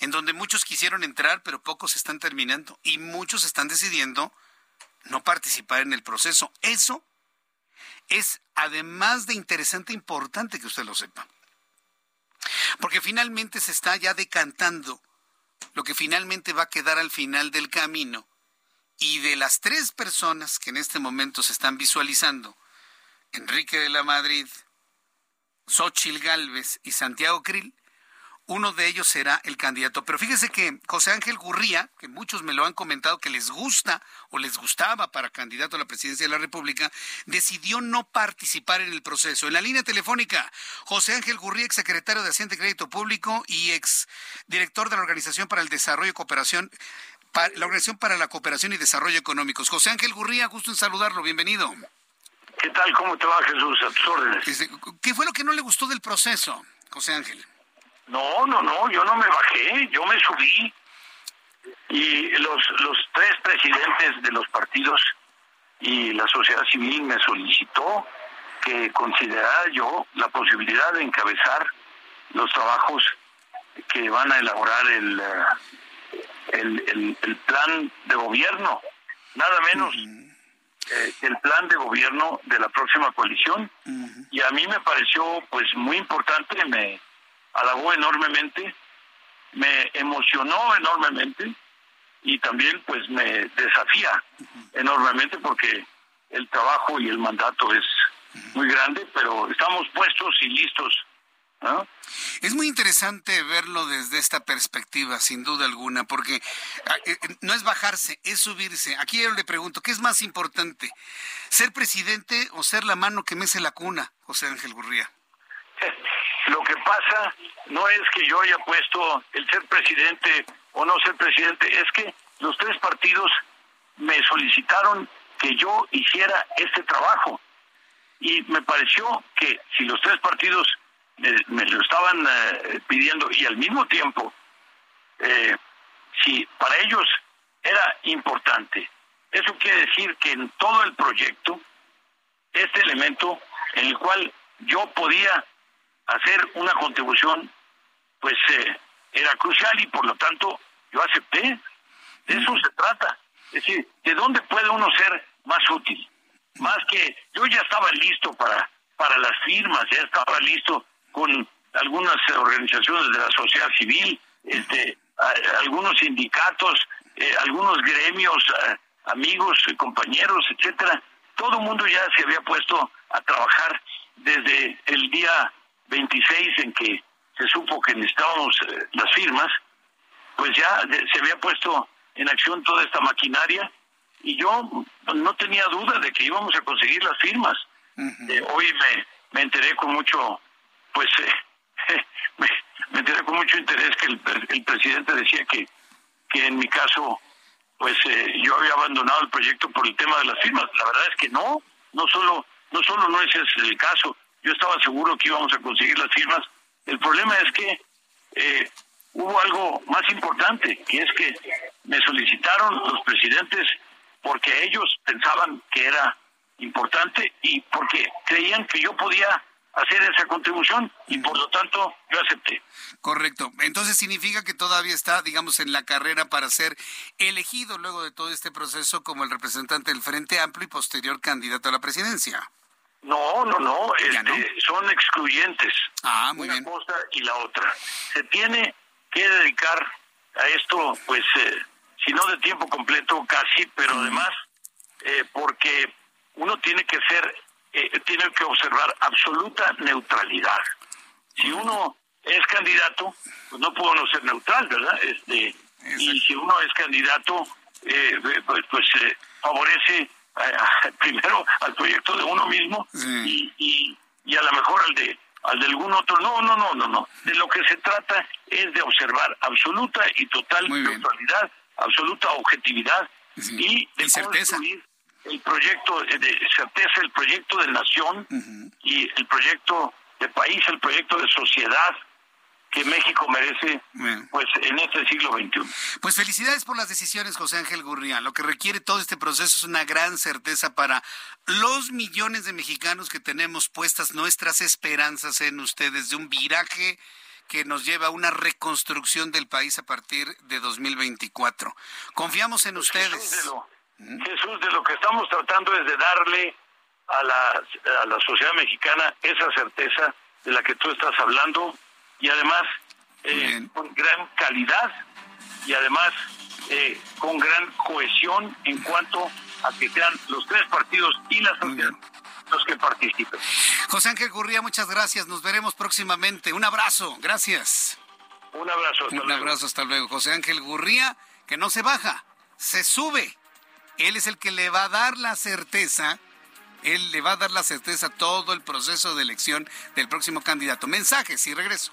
en donde muchos quisieron entrar, pero pocos están terminando y muchos están decidiendo no participar en el proceso. Eso es, además de interesante, importante que usted lo sepa. Porque finalmente se está ya decantando lo que finalmente va a quedar al final del camino. Y de las tres personas que en este momento se están visualizando, Enrique de la Madrid, Xochil Gálvez y Santiago Krill, uno de ellos será el candidato. Pero fíjese que José Ángel Gurría, que muchos me lo han comentado que les gusta o les gustaba para candidato a la presidencia de la República, decidió no participar en el proceso. En la línea telefónica, José Ángel Gurría, ex secretario de Hacienda y Crédito Público y ex director de la Organización para el Desarrollo y Cooperación, la Organización para la Cooperación y Desarrollo Económicos. José Ángel Gurría, gusto en saludarlo, bienvenido. ¿Qué tal? ¿Cómo te va, Jesús? A tus órdenes. ¿Qué fue lo que no le gustó del proceso, José Ángel? No, no, no, yo no me bajé, yo me subí. Y los, los tres presidentes de los partidos y la sociedad civil me solicitó que considerara yo la posibilidad de encabezar los trabajos que van a elaborar el, eh, el, el, plan de gobierno, nada menos eh, el plan de gobierno de la próxima coalición. Y a mí me pareció pues muy importante, me halagó enormemente, me emocionó enormemente y también pues me desafía enormemente porque el trabajo y el mandato es muy grande, pero estamos puestos y listos. Es muy interesante verlo desde esta perspectiva, sin duda alguna, porque ah, eh, eh, no es bajarse, es subirse. Aquí yo le pregunto, ¿qué es más importante? ¿Ser presidente o ser la mano que mece la cuna, José Ángel Gurría? Lo que pasa no es que yo haya puesto el ser presidente o no ser presidente, es que los tres partidos me solicitaron que yo hiciera este trabajo. Y me pareció que si los tres partidos me, lo estaban eh, pidiendo y al mismo tiempo, eh, si para ellos era importante, eso quiere decir que en todo el proyecto, este elemento en el cual yo podía hacer una contribución, pues eh, era crucial y por lo tanto yo acepté. De eso se trata. Es decir, ¿de dónde puede uno ser más útil? Más que yo ya estaba listo para, para las firmas, ya estaba listo con algunas organizaciones de la sociedad civil, este, algunos sindicatos, eh, algunos gremios, amigos, compañeros, etcétera. Todo el mundo ya se había puesto a trabajar desde el día 26 en que se supo que necesitábamos eh, las firmas, pues ya se había puesto en acción toda esta maquinaria y yo no tenía duda de que íbamos a conseguir las firmas. Eh, hoy me, me enteré con mucho, pues, eh, me, enteré con mucho interés que el, el, presidente decía que, que en mi caso, pues, yo había abandonado el proyecto por el tema de las firmas. La verdad es que no, no solo, no solo no ese es el caso. Yo estaba seguro que íbamos a conseguir las firmas. El problema es que eh, hubo algo más importante, que es que me solicitaron los presidentes porque ellos pensaban que era importante y porque creían que yo podía hacer esa contribución y por lo tanto yo acepté. Correcto. Entonces significa que todavía está, digamos, en la carrera para ser elegido luego de todo este proceso como el representante del Frente Amplio y posterior candidato a la presidencia. No, no, no, este, son excluyentes. Ah, muy una cosa y la otra. Se tiene que dedicar a esto, pues, eh, si no de tiempo completo, casi, pero además, eh, porque uno tiene que ser, eh, tiene que observar absoluta neutralidad. Si uno es candidato, pues no puede uno ser neutral, ¿verdad? Este, y si uno es candidato, pues, pues favorece primero al proyecto de uno mismo y, y, y, a lo mejor al de al de algún otro. No, no, no, no, no. De lo que se trata es de observar absoluta y total neutralidad, absoluta objetividad y de certeza. el proyecto de certeza, el proyecto de nación y el proyecto de país, el proyecto de sociedad que México merece pues en este siglo XXI. Pues felicidades por las decisiones, José Ángel Gurría. Lo que requiere todo este proceso es una gran certeza para los millones de mexicanos que tenemos puestas nuestras esperanzas en ustedes de un viraje que nos lleva a una reconstrucción del país a partir de 2024. Confiamos en ustedes. Jesús de, lo, Jesús, de lo que estamos tratando es de darle a la, a la sociedad mexicana esa certeza de la que tú estás hablando, y además eh, con gran calidad y además eh, con gran cohesión en cuanto a que sean los tres partidos y la sociedad los que participen. José Ángel Gurría, muchas gracias. Nos veremos próximamente. Un abrazo. Gracias. Un abrazo. Hasta Un abrazo. Hasta luego. José Ángel Gurría, que no se baja, se sube. Él es el que le va a dar la certeza él le va a dar la certeza a todo el proceso de elección del próximo candidato. Mensajes y regreso.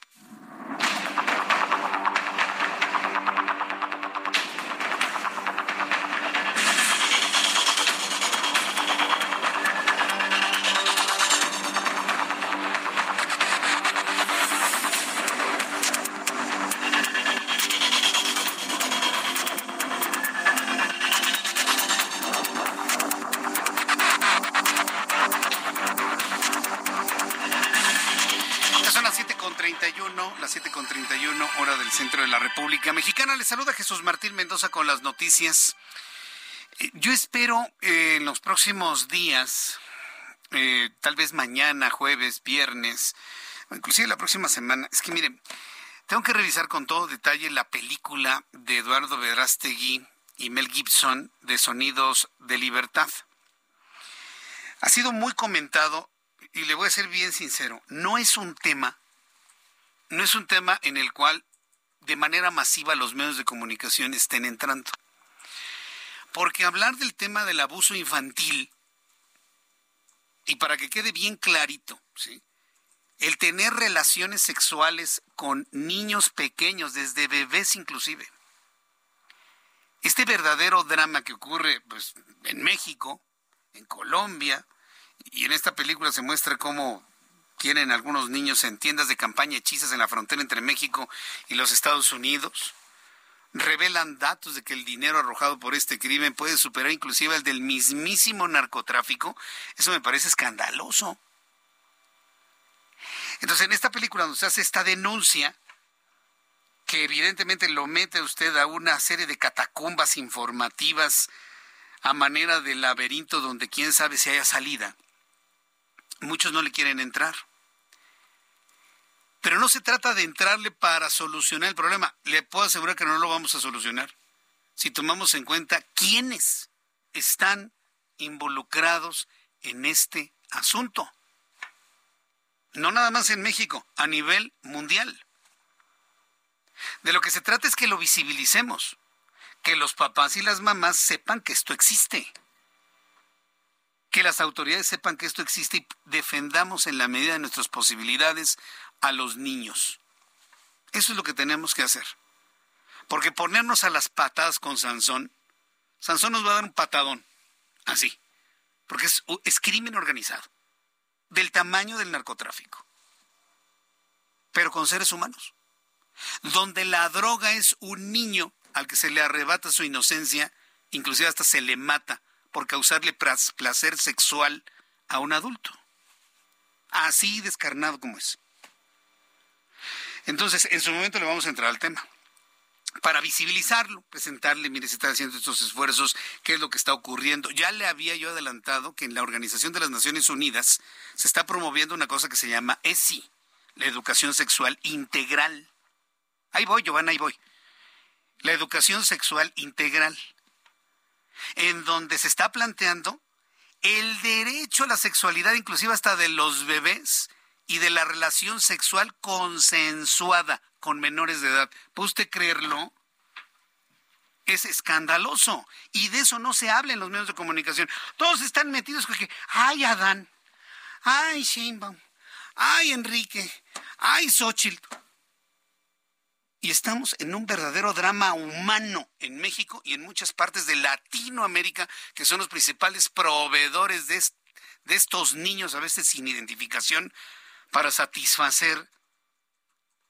Con las noticias. Eh, yo espero eh, en los próximos días, eh, tal vez mañana, jueves, viernes, inclusive la próxima semana, es que miren, tengo que revisar con todo detalle la película de Eduardo Vedrastegui y Mel Gibson de Sonidos de Libertad. Ha sido muy comentado y le voy a ser bien sincero, no es un tema, no es un tema en el cual de manera masiva los medios de comunicación estén entrando. Porque hablar del tema del abuso infantil, y para que quede bien clarito, ¿sí? el tener relaciones sexuales con niños pequeños, desde bebés inclusive. Este verdadero drama que ocurre pues, en México, en Colombia, y en esta película se muestra cómo tienen algunos niños en tiendas de campaña hechizas en la frontera entre México y los Estados Unidos. Revelan datos de que el dinero arrojado por este crimen puede superar inclusive el del mismísimo narcotráfico. Eso me parece escandaloso. Entonces, en esta película donde se hace esta denuncia, que evidentemente lo mete usted a una serie de catacumbas informativas a manera de laberinto donde quién sabe si haya salida, muchos no le quieren entrar. Pero no se trata de entrarle para solucionar el problema. Le puedo asegurar que no lo vamos a solucionar si tomamos en cuenta quiénes están involucrados en este asunto no nada más en México, a nivel mundial. De lo que se trata es que lo visibilicemos, que los papás y las mamás sepan que esto existe, que las autoridades sepan que esto existe y defendamos en la medida de nuestras posibilidades a los niños. Eso es lo que tenemos que hacer. Porque ponernos a las patadas con Sansón, Sansón nos va a dar un patadón, así, porque es, crimen organizado del tamaño del narcotráfico, pero con seres humanos, donde la droga es un niño al que se le arrebata su inocencia, inclusive hasta se le mata por causarle placer sexual a un adulto. Así descarnado como es. Entonces, en su momento le vamos a entrar al tema para visibilizarlo, presentarle, mire, se están haciendo estos esfuerzos, qué es lo que está ocurriendo. Ya le había yo adelantado que en la Organización de las Naciones Unidas se está promoviendo una cosa que se llama ESI, la educación sexual integral. Ahí voy, Giovanna, ahí voy. La educación sexual integral, en donde se está planteando el derecho a la sexualidad, inclusive hasta de los bebés, y de la relación sexual consensuada con menores de edad. ¿Puede usted creerlo? Es escandaloso. Y de eso no se habla en los medios de comunicación. Todos están metidos con que, ay, Adán, ay, Sheinbaum, ay, Enrique, ay, Xochitl. Y estamos en un verdadero drama humano en México y en muchas partes de Latinoamérica, que son los principales proveedores de, de estos niños, a veces sin identificación, para satisfacer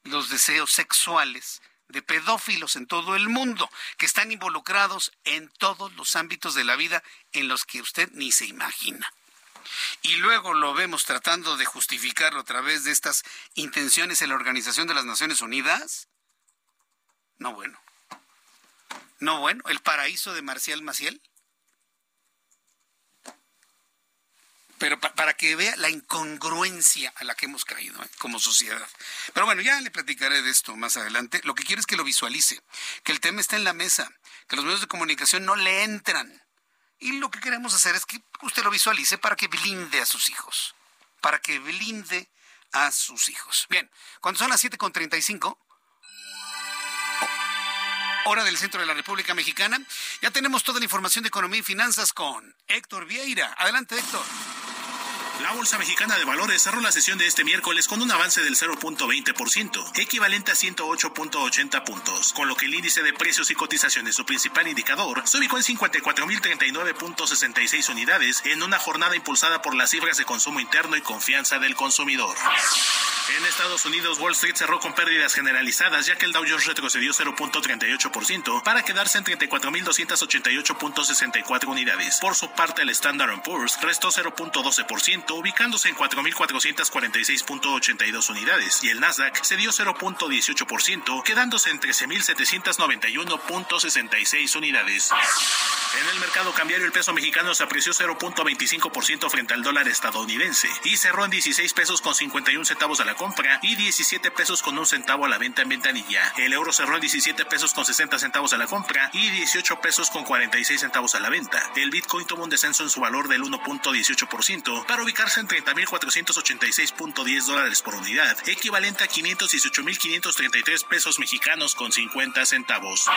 los deseos sexuales de pedófilos en todo el mundo, que están involucrados en todos los ámbitos de la vida en los que usted ni se imagina. Y luego lo vemos tratando de justificarlo a través de estas intenciones en la Organización de las Naciones Unidas. No bueno. No bueno, el paraíso de Marcial Maciel. Pero para que vea la incongruencia a la que hemos caído ¿eh? como sociedad. Pero bueno, ya le platicaré de esto más adelante. Lo que quiero es que lo visualice, que el tema está en la mesa, que los medios de comunicación no le entran. Y lo que queremos hacer es que usted lo visualice para que blinde a sus hijos, para que blinde a sus hijos. Bien, cuando son las 7.35, hora del centro de la República Mexicana, ya tenemos toda la información de economía y finanzas con Héctor Vieira. Adelante, Héctor. La Bolsa Mexicana de Valores cerró la sesión de este miércoles con un avance del 0.20%, equivalente a 108.80 puntos, con lo que el índice de precios y cotizaciones, su principal indicador, se ubicó en 54.039.66 unidades en una jornada impulsada por las cifras de consumo interno y confianza del consumidor. En Estados Unidos, Wall Street cerró con pérdidas generalizadas, ya que el Dow Jones retrocedió 0.38% para quedarse en 34.288.64 unidades. Por su parte, el Standard Poor's restó 0.12% 0.10%, ubicándose en 4.446.82 unidades, y el Nasdaq cedió 0.18%, quedándose en 13.791.66 unidades. En el mercado cambiario el peso mexicano se apreció 0.25% frente al dólar estadounidense y cerró en 16 pesos con 51 centavos a la compra y 17 pesos con un centavo a la venta en ventanilla. El euro cerró en 17 pesos con 60 centavos a la compra y 18 pesos con 46 centavos a la venta. El Bitcoin tomó un descenso en su valor del 1.18% para ubicarse en 30.486.10 dólares por unidad, equivalente a 518.533 pesos mexicanos con 50 centavos.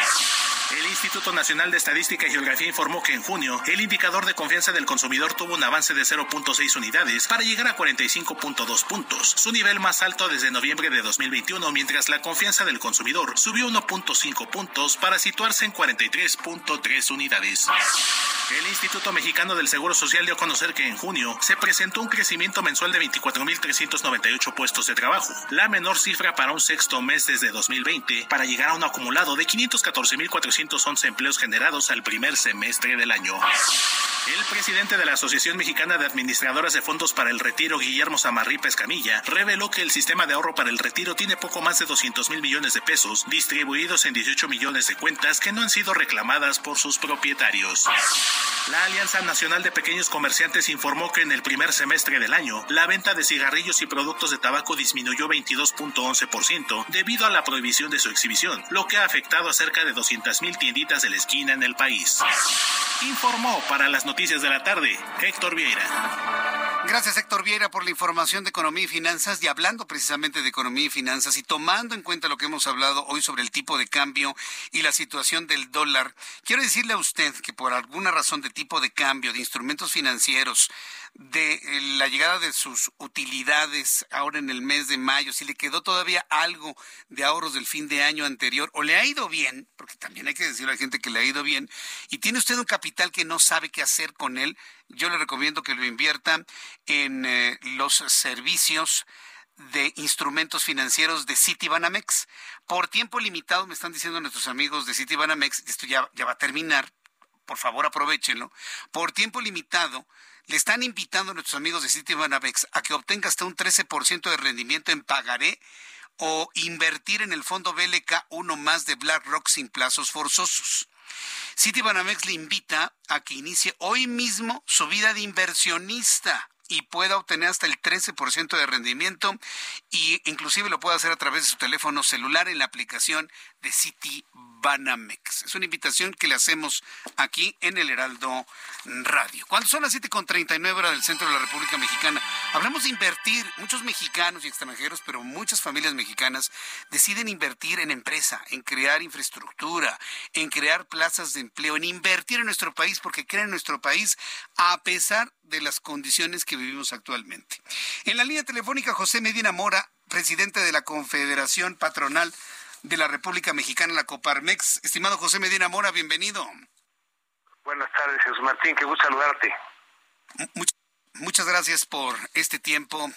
El Instituto Nacional de Estadística y Geografía informó que en junio el indicador de confianza del consumidor tuvo un avance de 0.6 unidades para llegar a 45.2 puntos, su nivel más alto desde noviembre de 2021, mientras la confianza del consumidor subió 1.5 puntos para situarse en 43.3 unidades. El Instituto Mexicano del Seguro Social dio a conocer que en junio se presentó un crecimiento mensual de 24.398 puestos de trabajo, la menor cifra para un sexto mes desde 2020, para llegar a un acumulado de 514.411 empleos generados al primer semestre del año. El presidente de la Asociación Mexicana de Administradoras de Fondos para el Retiro, Guillermo Samarripa Escamilla, reveló que el sistema de ahorro para el retiro tiene poco más de 200 mil millones de pesos distribuidos en 18 millones de cuentas que no han sido reclamadas por sus propietarios. La Alianza Nacional de Pequeños Comerciantes informó que en el primer semestre del año, la venta de cigarrillos y productos de tabaco disminuyó 22.11% debido a la prohibición de su exhibición, lo que ha afectado a cerca de 200 mil tienditas de la esquina en el país. Informó para las noticias de la tarde Héctor Vieira. Gracias Héctor Vieira por la información de economía y finanzas y hablando precisamente de economía y finanzas y tomando en cuenta lo que hemos hablado hoy sobre el tipo de cambio y la situación del dólar, quiero decirle a usted que por alguna razón de tipo de cambio, de instrumentos financieros, de eh, la llegada de sus utilidades ahora en el mes de mayo, si le quedó todavía algo de ahorros del fin de año anterior o le ha ido bien, porque también hay que decirle a la gente que le ha ido bien, y tiene usted un capital que no sabe qué hacer con él, yo le recomiendo que lo invierta en eh, los servicios de instrumentos financieros de Citibanamex. Por tiempo limitado, me están diciendo nuestros amigos de Citibanamex, esto ya, ya va a terminar, por favor aprovechenlo, por tiempo limitado le están invitando a nuestros amigos de Citibanamex a que obtenga hasta un 13% de rendimiento en pagaré o invertir en el fondo BLK 1 más de BlackRock sin plazos forzosos. Citibanamex le invita a que inicie hoy mismo su vida de inversionista y pueda obtener hasta el 13% de rendimiento y inclusive lo puede hacer a través de su teléfono celular en la aplicación de Citibanamex. Es una invitación que le hacemos aquí en el Heraldo Radio. Cuando son las 7.39 horas del centro de la República Mexicana, hablamos de invertir. Muchos mexicanos y extranjeros, pero muchas familias mexicanas deciden invertir en empresa, en crear infraestructura, en crear plazas de empleo, en invertir en nuestro país porque creen en nuestro país a pesar de las condiciones que vivimos actualmente. En la línea telefónica, José Medina Mora, presidente de la Confederación Patronal de la República Mexicana, la Coparmex. Estimado José Medina Mora, bienvenido. Buenas tardes, Jesús Martín, qué gusto saludarte. muchas gracias por este tiempo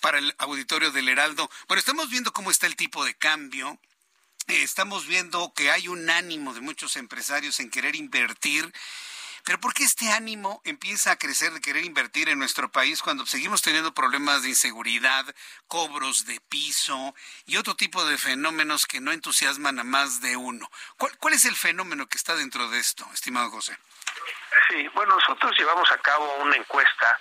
para el auditorio del Heraldo. Bueno, estamos viendo cómo está el tipo de cambio. Eh, estamos viendo que hay un ánimo de muchos empresarios en querer invertir pero ¿por qué este ánimo empieza a crecer de querer invertir en nuestro país cuando seguimos teniendo problemas de inseguridad, cobros de piso y otro tipo de fenómenos que no entusiasman a más de uno? ¿Cuál, es el fenómeno que está dentro de esto, estimado José? Sí, bueno, nosotros llevamos a cabo una encuesta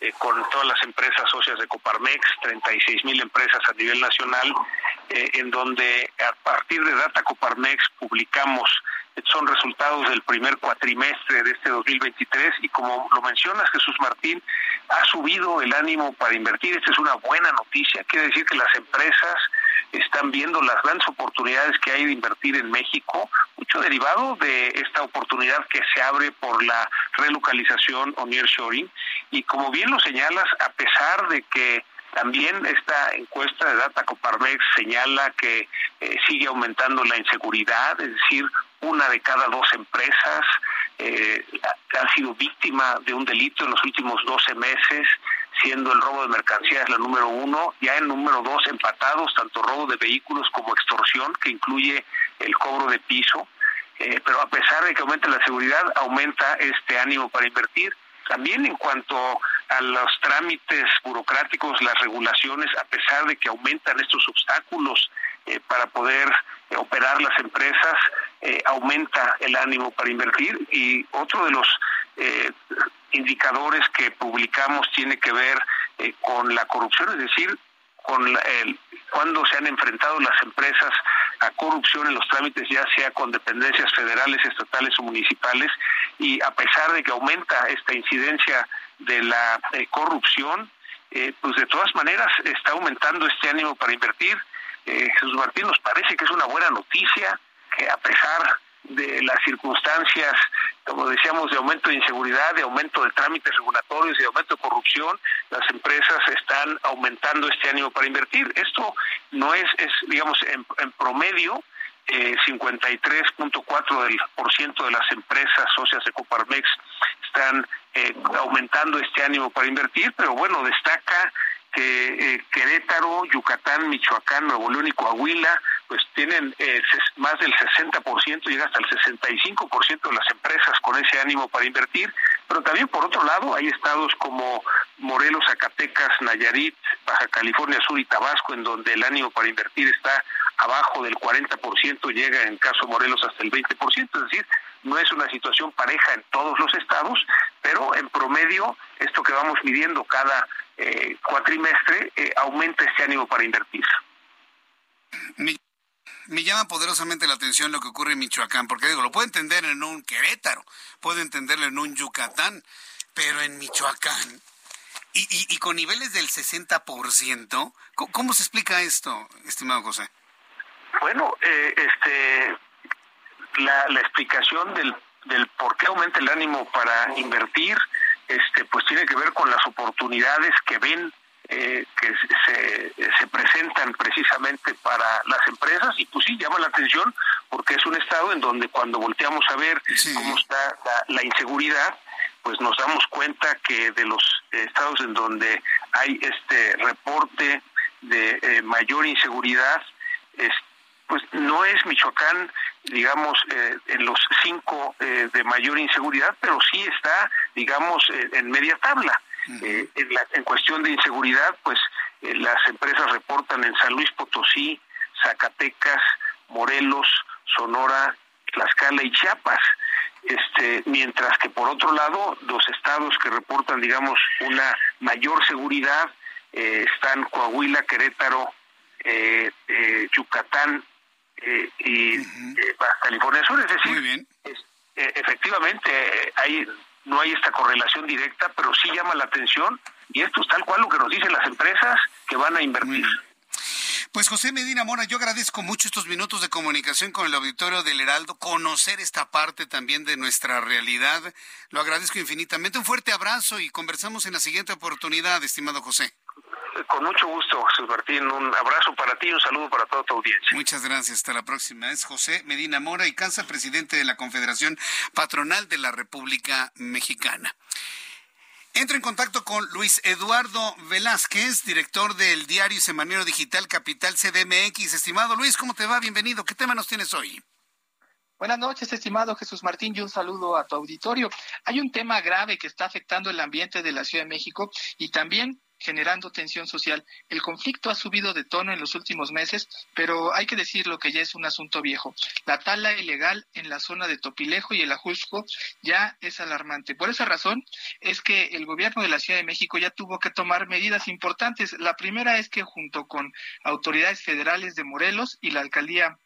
eh, con todas las empresas socias de Coparmex, 36 mil empresas a nivel nacional, eh, en donde a partir de Data Coparmex publicamos son resultados del primer cuatrimestre de este 2023 y como lo mencionas Jesús Martín, ha subido el ánimo para invertir. Esta es una buena noticia. Quiere decir que las empresas están viendo las grandes oportunidades que hay de invertir en México, mucho derivado de esta oportunidad que se abre por la relocalización o nearshoring. Y como bien lo señalas, a pesar de que también esta encuesta de Data Coparmex señala que eh, sigue aumentando la inseguridad, es decir, una de cada dos empresas eh, ha sido víctima de un delito en los últimos 12 meses, siendo el robo de mercancías la número uno, ya en número dos empatados, tanto robo de vehículos como extorsión, que incluye el cobro de piso. Eh, pero a pesar de que aumenta la seguridad, aumenta este ánimo para invertir. También en cuanto a los trámites burocráticos, las regulaciones, a pesar de que aumentan estos obstáculos eh, para poder eh, operar las empresas, eh, aumenta el ánimo para invertir. Y otro de los indicadores que publicamos tiene que ver con la corrupción, es decir, con el, cuando se han enfrentado las empresas a corrupción en los trámites, ya sea con dependencias federales, estatales o municipales, y a pesar de que aumenta esta incidencia de la corrupción, pues de todas maneras está aumentando este ánimo para invertir eh, Jesús Martín, nos parece que es una buena noticia que a pesar de las circunstancias, como decíamos, de aumento de inseguridad, de aumento de trámites regulatorios, de aumento de corrupción, las empresas están aumentando este ánimo para invertir. Esto no es, es digamos, en, promedio, eh, 53.4% de las empresas socias de Coparmex están eh, aumentando este ánimo para invertir, pero bueno, destaca que eh, Querétaro, Yucatán, Michoacán, Nuevo León y Coahuila, pues tienen eh, más del 60%, llega hasta el 65% de las empresas con ese ánimo para invertir, pero también por otro lado hay estados como Morelos, Zacatecas, Nayarit, Baja California Sur y Tabasco, en donde el ánimo para invertir está abajo del 40%, llega en caso Morelos hasta el 20%, es decir, no es una situación pareja en todos los estados, pero en promedio, esto que vamos midiendo cada eh, cuatrimestre, eh, aumenta este ánimo para invertir. Me, llama poderosamente la atención lo que ocurre en Michoacán, porque digo, lo puedo entender en un Querétaro, puedo entenderlo en un Yucatán, pero en Michoacán, y, con niveles del 60%, ¿cómo, ¿cómo se explica esto, estimado José? Bueno, eh, este, la, la explicación del, del por qué aumenta el ánimo para invertir, este, pues tiene que ver con las oportunidades que ven eh, que se, se, presentan precisamente para las empresas y pues sí llama la atención porque es un estado en donde cuando volteamos a ver cómo está la, inseguridad pues nos damos cuenta que de los estados en donde hay este reporte de eh, mayor inseguridad pues no es Michoacán digamos, eh, en los cinco eh, de mayor inseguridad, pero sí está, digamos, eh, en media tabla. en, en, cuestión de inseguridad, pues las empresas reportan en San Luis Potosí, Zacatecas, Morelos, Sonora, Tlaxcala y Chiapas. Este, mientras que por otro lado, los estados que reportan, digamos, una mayor seguridad están Coahuila, Querétaro, Yucatán, eh, y eh, California Sur. Es decir, eh, efectivamente hay no hay esta correlación directa, pero sí llama la atención y esto es tal cual lo que nos dicen las empresas que van a invertir. Pues José Medina Mora, yo agradezco mucho estos minutos de comunicación con el auditorio del Heraldo, conocer esta parte también de nuestra realidad. Lo agradezco infinitamente. Un fuerte abrazo y conversamos en la siguiente oportunidad, estimado José. Con mucho gusto, Jesús Martín. Un abrazo para ti y un saludo para toda tu audiencia. Muchas gracias. Hasta la próxima. Es José Medina Mora y Cansa, presidente de la Confederación Patronal de la República Mexicana. Entro en contacto con Luis Eduardo Velázquez, director del diario Semanero Digital Capital CDMX. Estimado Luis, ¿cómo te va? Bienvenido. ¿Qué tema nos tienes hoy? Buenas noches, estimado Jesús Martín, y un saludo a tu auditorio. Hay un tema grave que está afectando el ambiente de la Ciudad de México y también generando tensión social. El conflicto ha subido de tono en los últimos meses, pero hay que decirlo que ya es un asunto viejo. La tala ilegal en la zona de Topilejo y el Ajusco ya es alarmante. Por esa razón es que el gobierno de la Ciudad de México ya tuvo que tomar medidas importantes. La primera es que junto con autoridades federales de Morelos y la alcaldía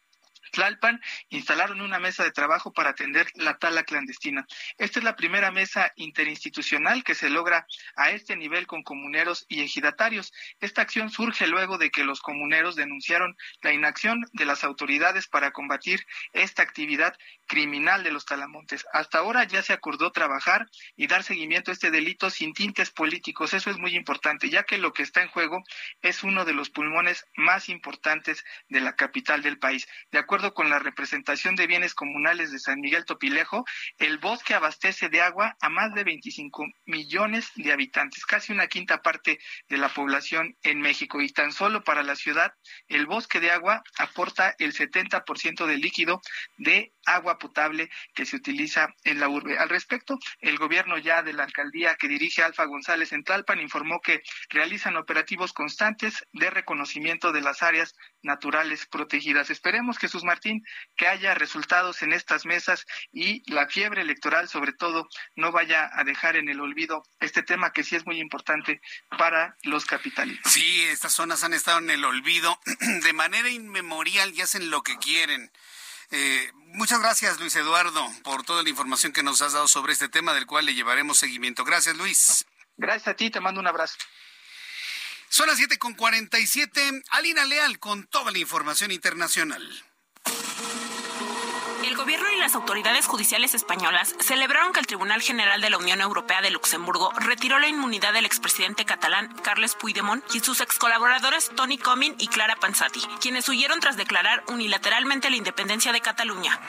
Tlalpan instalaron una mesa de trabajo para atender la tala clandestina. Esta es la primera mesa interinstitucional que se logra a este nivel con comuneros y ejidatarios. Esta acción surge luego de que los comuneros denunciaron la inacción de las autoridades para combatir esta actividad criminal de los talamontes. Hasta ahora ya se acordó trabajar y dar seguimiento a este delito sin tintes políticos. Eso es muy importante, ya que lo que está en juego es uno de los pulmones más importantes de la capital del país. De acuerdo con la representación de bienes comunales de San Miguel Topilejo, el bosque abastece de agua a más de 25 millones de habitantes, casi una quinta parte de la población en México. Y tan solo para la ciudad, el bosque de agua aporta el 70% del líquido de agua potable que se utiliza en la urbe. Al respecto, el gobierno ya de la alcaldía que dirige Alfa González en Tlalpan informó que realizan operativos constantes de reconocimiento de las áreas naturales protegidas. Esperemos, Jesús Martín, que haya resultados en estas mesas y la fiebre electoral, sobre todo, no vaya a dejar en el olvido este tema que sí es muy importante para los capitalinos. Sí, estas zonas han estado en el olvido de manera inmemorial y hacen lo que quieren. Eh, muchas gracias, Luis Eduardo, por toda la información que nos has dado sobre este tema del cual le llevaremos seguimiento. Gracias, Luis. Gracias a ti, te mando un abrazo. Son las 7 con 47. Alina Leal con toda la información internacional. El gobierno y las autoridades judiciales españolas celebraron que el Tribunal General de la Unión Europea de Luxemburgo retiró la inmunidad del expresidente catalán Carles Puigdemont y sus ex colaboradores Tony Comín y Clara Pansati, quienes huyeron tras declarar unilateralmente la independencia de Cataluña.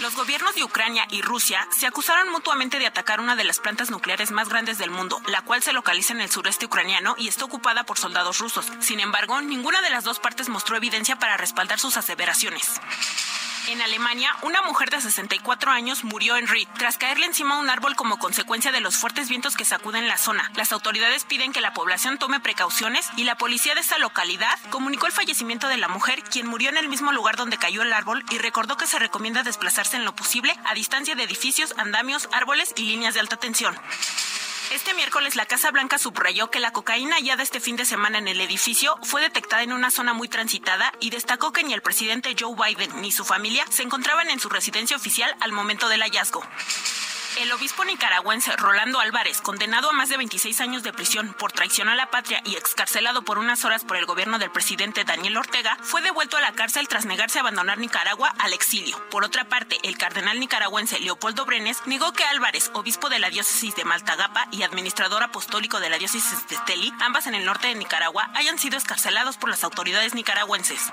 Los gobiernos de Ucrania y Rusia se acusaron mutuamente de atacar una de las plantas nucleares más grandes del mundo, la cual se localiza en el sureste ucraniano y está ocupada por soldados rusos. Sin embargo, ninguna de las dos partes mostró evidencia para respaldar sus aseveraciones. En Alemania, una mujer de 64 años murió en Ried tras caerle encima a un árbol como consecuencia de los fuertes vientos que sacuden la zona. Las autoridades piden que la población tome precauciones y la policía de esta localidad comunicó el fallecimiento de la mujer, quien murió en el mismo lugar donde cayó el árbol y recordó que se recomienda desplazarse en lo posible a distancia de edificios, andamios, árboles y líneas de alta tensión. Este miércoles la Casa Blanca subrayó que la cocaína hallada este fin de semana en el edificio fue detectada en una zona muy transitada y destacó que ni el presidente Joe Biden ni su familia se encontraban en su residencia oficial al momento del hallazgo. El obispo nicaragüense Rolando Álvarez, condenado a más de 26 años de prisión por traición a la patria y excarcelado por unas horas por el gobierno del presidente Daniel Ortega, fue devuelto a la cárcel tras negarse a abandonar Nicaragua al exilio. Por otra parte, el cardenal nicaragüense Leopoldo Brenes negó que Álvarez, obispo de la diócesis de Maltagapa y administrador apostólico de la diócesis de Esteli, ambas en el norte de Nicaragua, hayan sido escarcelados por las autoridades nicaragüenses.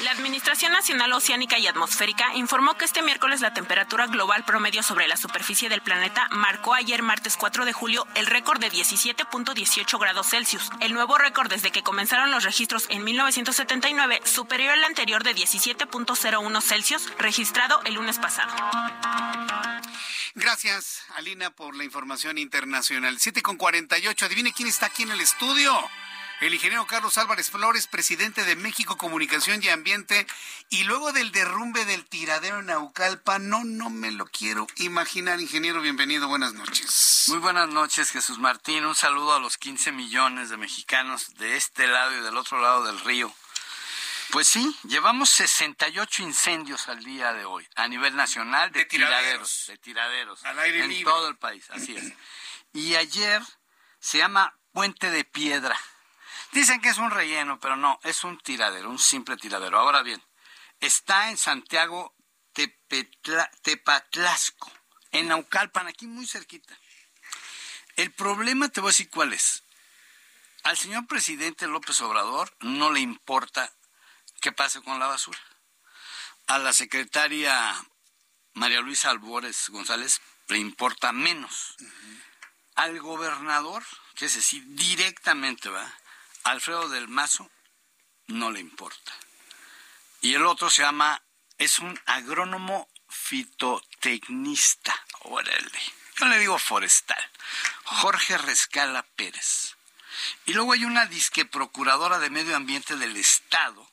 La Administración Nacional Oceánica y Atmosférica informó que este miércoles la temperatura global promedio sobre la superficie del planeta marcó ayer martes 4 de julio el récord de 17.18 grados Celsius. El nuevo récord desde que comenzaron los registros en 1979 superó el anterior de 17.01 Celsius registrado el lunes pasado. Gracias, Alina, por la información internacional. 7 con 48. Adivine quién está aquí en el estudio el ingeniero Carlos Álvarez Flores, presidente de México Comunicación y Ambiente, y luego del derrumbe del tiradero en Naucalpa, no, no me lo quiero imaginar, ingeniero, bienvenido, buenas noches. Muy buenas noches, Jesús Martín, un saludo a los 15 millones de mexicanos de este lado y del otro lado del río. Pues sí, llevamos 68 incendios al día de hoy, a nivel nacional de, tiraderos, de tiraderos, al aire en todo el país, así es. Y ayer se llama Puente de Piedra Dicen que es un relleno, pero no, es un tiradero, un simple tiradero. Ahora bien, está en Santiago Tepatlasco, en Naucalpan, aquí muy cerquita. El problema te voy a decir cuál es. Al señor presidente López Obrador no le importa qué pase con la basura. A la secretaria María Luisa Albores González le importa menos. Al gobernador, que es decir, directamente va, Alfredo del Mazo no le importa. Y el otro se llama, es un agrónomo fitotecnista. Órale. Yo le digo forestal. Jorge Rescala Pérez. Y luego hay una disque procuradora de medio ambiente del Estado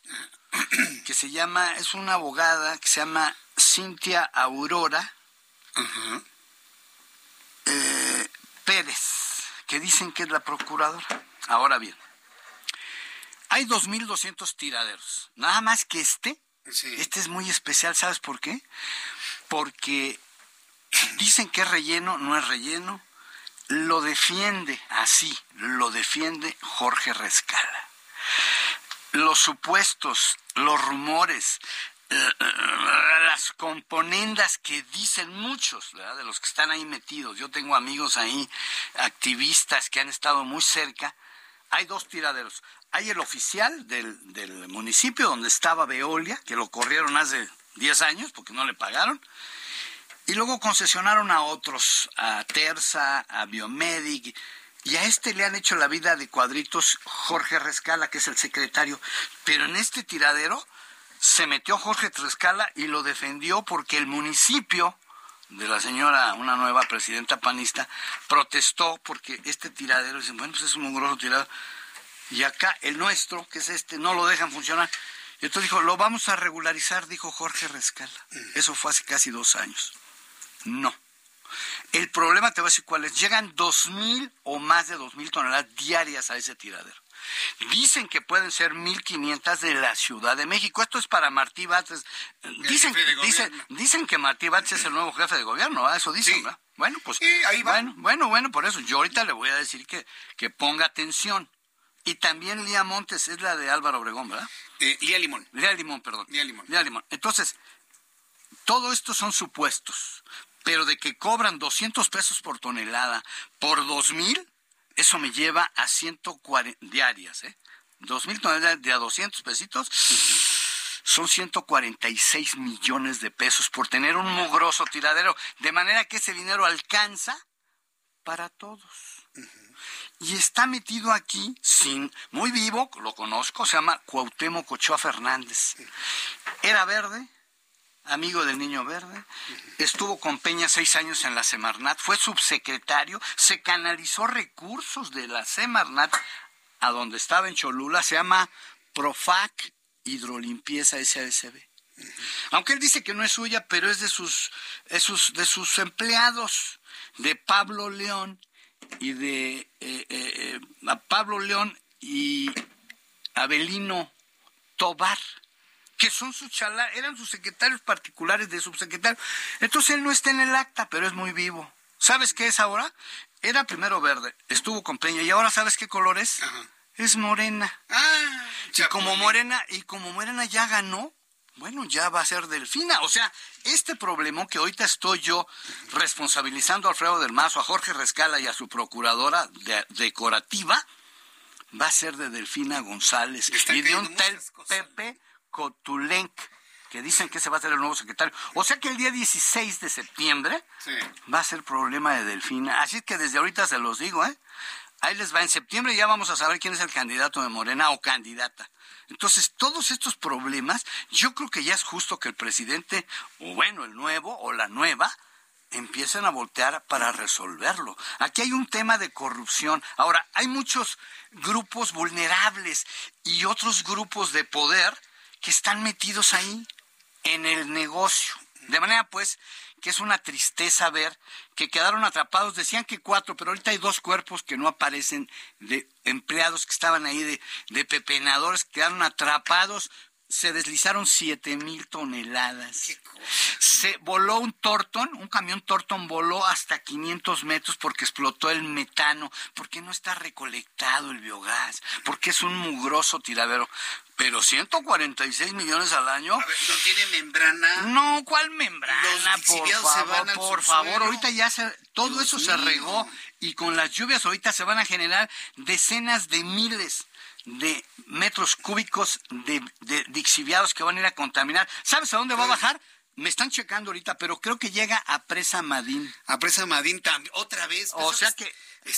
que se llama, es una abogada que se llama Cintia Aurora eh, Pérez, que dicen que es la procuradora. Ahora bien, hay 2.200 tiraderos. Nada más que este, este es muy especial, ¿sabes por qué? Porque dicen que es relleno, no es relleno. Lo defiende así, lo defiende Jorge Rescala. Los supuestos, los rumores, eh, las componendas que dicen muchos de los que están ahí metidos. Yo tengo amigos ahí, activistas que han estado muy cerca, hay dos tiraderos. Hay el oficial del, del municipio donde estaba Veolia, que lo corrieron hace 10 años porque no le pagaron. Y luego concesionaron a otros, a Terza, a Biomedic, y a este le han hecho la vida de cuadritos Jorge Rescala, que es el secretario. Pero en este tiradero se metió Jorge Rescala y lo defendió porque el municipio de la señora, una nueva presidenta panista, protestó porque este tiradero, dicen, bueno, pues es un grosso tiradero. Y acá el nuestro, que es este, no lo dejan funcionar. Y entonces dijo, lo vamos a regularizar, dijo Jorge Rescala. Eso fue hace casi dos años. No. El problema, te voy a decir cuál es, llegan dos mil o más de dos mil toneladas diarias a ese tiradero. Dicen que pueden ser 1.500 de la Ciudad de México. Esto es para Martí Bates. Dicen, dicen, dicen que Martí Bates es el nuevo jefe de gobierno, eso dicen, Bueno, pues ahí Bueno, bueno, bueno, por eso yo ahorita le voy a decir que, que ponga atención. Y también Lía Montes es la de Álvaro Obregón, ¿verdad? Eh, Lía Limón. Lía Limón, perdón. Lía Limón. Lía Limón. Entonces, todo esto son supuestos, pero de que cobran 200 pesos por tonelada por 2.000, eso me lleva a 140 diarias, ¿eh? 2.000 toneladas de a 200 pesitos. Son 146 millones de pesos por tener un mugroso tiradero, de manera que ese dinero alcanza para todos. Y está metido aquí, sin, muy vivo, lo conozco, se llama Cuauhtémoc Ochoa Fernández. Era verde, amigo del Niño Verde, estuvo con Peña seis años en la Semarnat, fue subsecretario, se canalizó recursos de la Semarnat a donde estaba en Cholula, se llama Profac Hidrolimpieza SASB. Aunque él dice que no es suya, pero es de sus, es sus, de sus empleados, de Pablo León y de eh, eh, eh Pablo León y Abelino Tobar que son sus chala, eran sus secretarios particulares de subsecretario. Entonces él no está en el acta, pero es muy vivo. ¿Sabes qué es ahora? Era primero verde, estuvo con Peña y ahora ¿sabes qué color es? Es morena. Ah, y como morena y como morena ya ganó, bueno, ya va a ser Delfina. O sea, este problema que ahorita estoy yo responsabilizando a Alfredo del Mazo, a Jorge Rescala y a su procuradora decorativa, va a ser de Delfina González y de un tal Pepe Cotulenc, que dicen que ese va a ser el nuevo secretario. O sea que el día 16 de septiembre va a ser problema de Delfina. Así que desde ahorita se los digo, ¿eh? Ahí les va. En septiembre ya vamos a saber quién es el candidato de Morena o candidata. Entonces, todos estos problemas, yo creo que ya es justo que el presidente, o bueno, el nuevo o la nueva, empiecen a voltear para resolverlo. Aquí hay un tema de corrupción. Ahora, hay muchos grupos vulnerables y otros grupos de poder que están metidos ahí en el negocio. De manera pues que es una tristeza ver que quedaron atrapados, decían que cuatro, pero ahorita hay dos cuerpos que no aparecen de empleados que estaban ahí, de, de pepenadores, quedaron atrapados se deslizaron siete mil toneladas. Se voló un Torton, un camión Torton voló hasta 500 metros porque explotó el metano, porque no está recolectado el biogás, porque es un mugroso tiradero. Pero 146 millones al año. A ver, ¿no tiene membrana? No, ¿cuál membrana? por favor, por favor, ahorita ya se, todo eso se regó y con las lluvias ahorita se van a generar decenas de miles de metros cúbicos de, de dixiviados que van a ir a contaminar. ¿Sabes a dónde va a bajar? Me están checando ahorita, pero creo que llega a Presa Madín. A Presa Madín también, otra vez. O sea que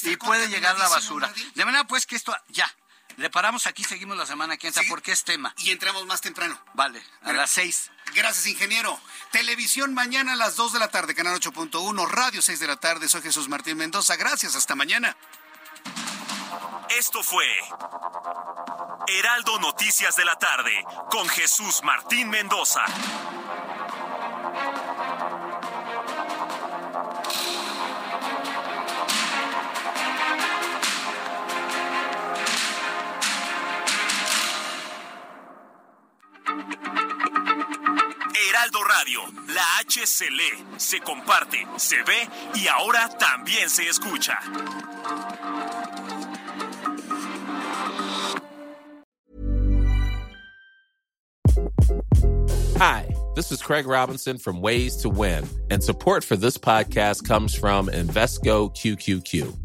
y puede llegar la basura. De manera pues que esto ya. Le paramos aquí, seguimos la semana que entra porque es tema. Y entramos más temprano. Vale, a las seis. Gracias, ingeniero. Televisión mañana a las dos de la tarde, canal 8.1, radio 6 de la tarde. Soy Jesús Martín Mendoza. Gracias, hasta mañana. Esto fue Heraldo Noticias de la tarde con Jesús Martín Mendoza. Heraldo Radio, la H se lee, se comparte, se ve y ahora también se escucha. Hi, this is Craig Robinson from Ways to Win, and support for this podcast comes from Invesco QQQ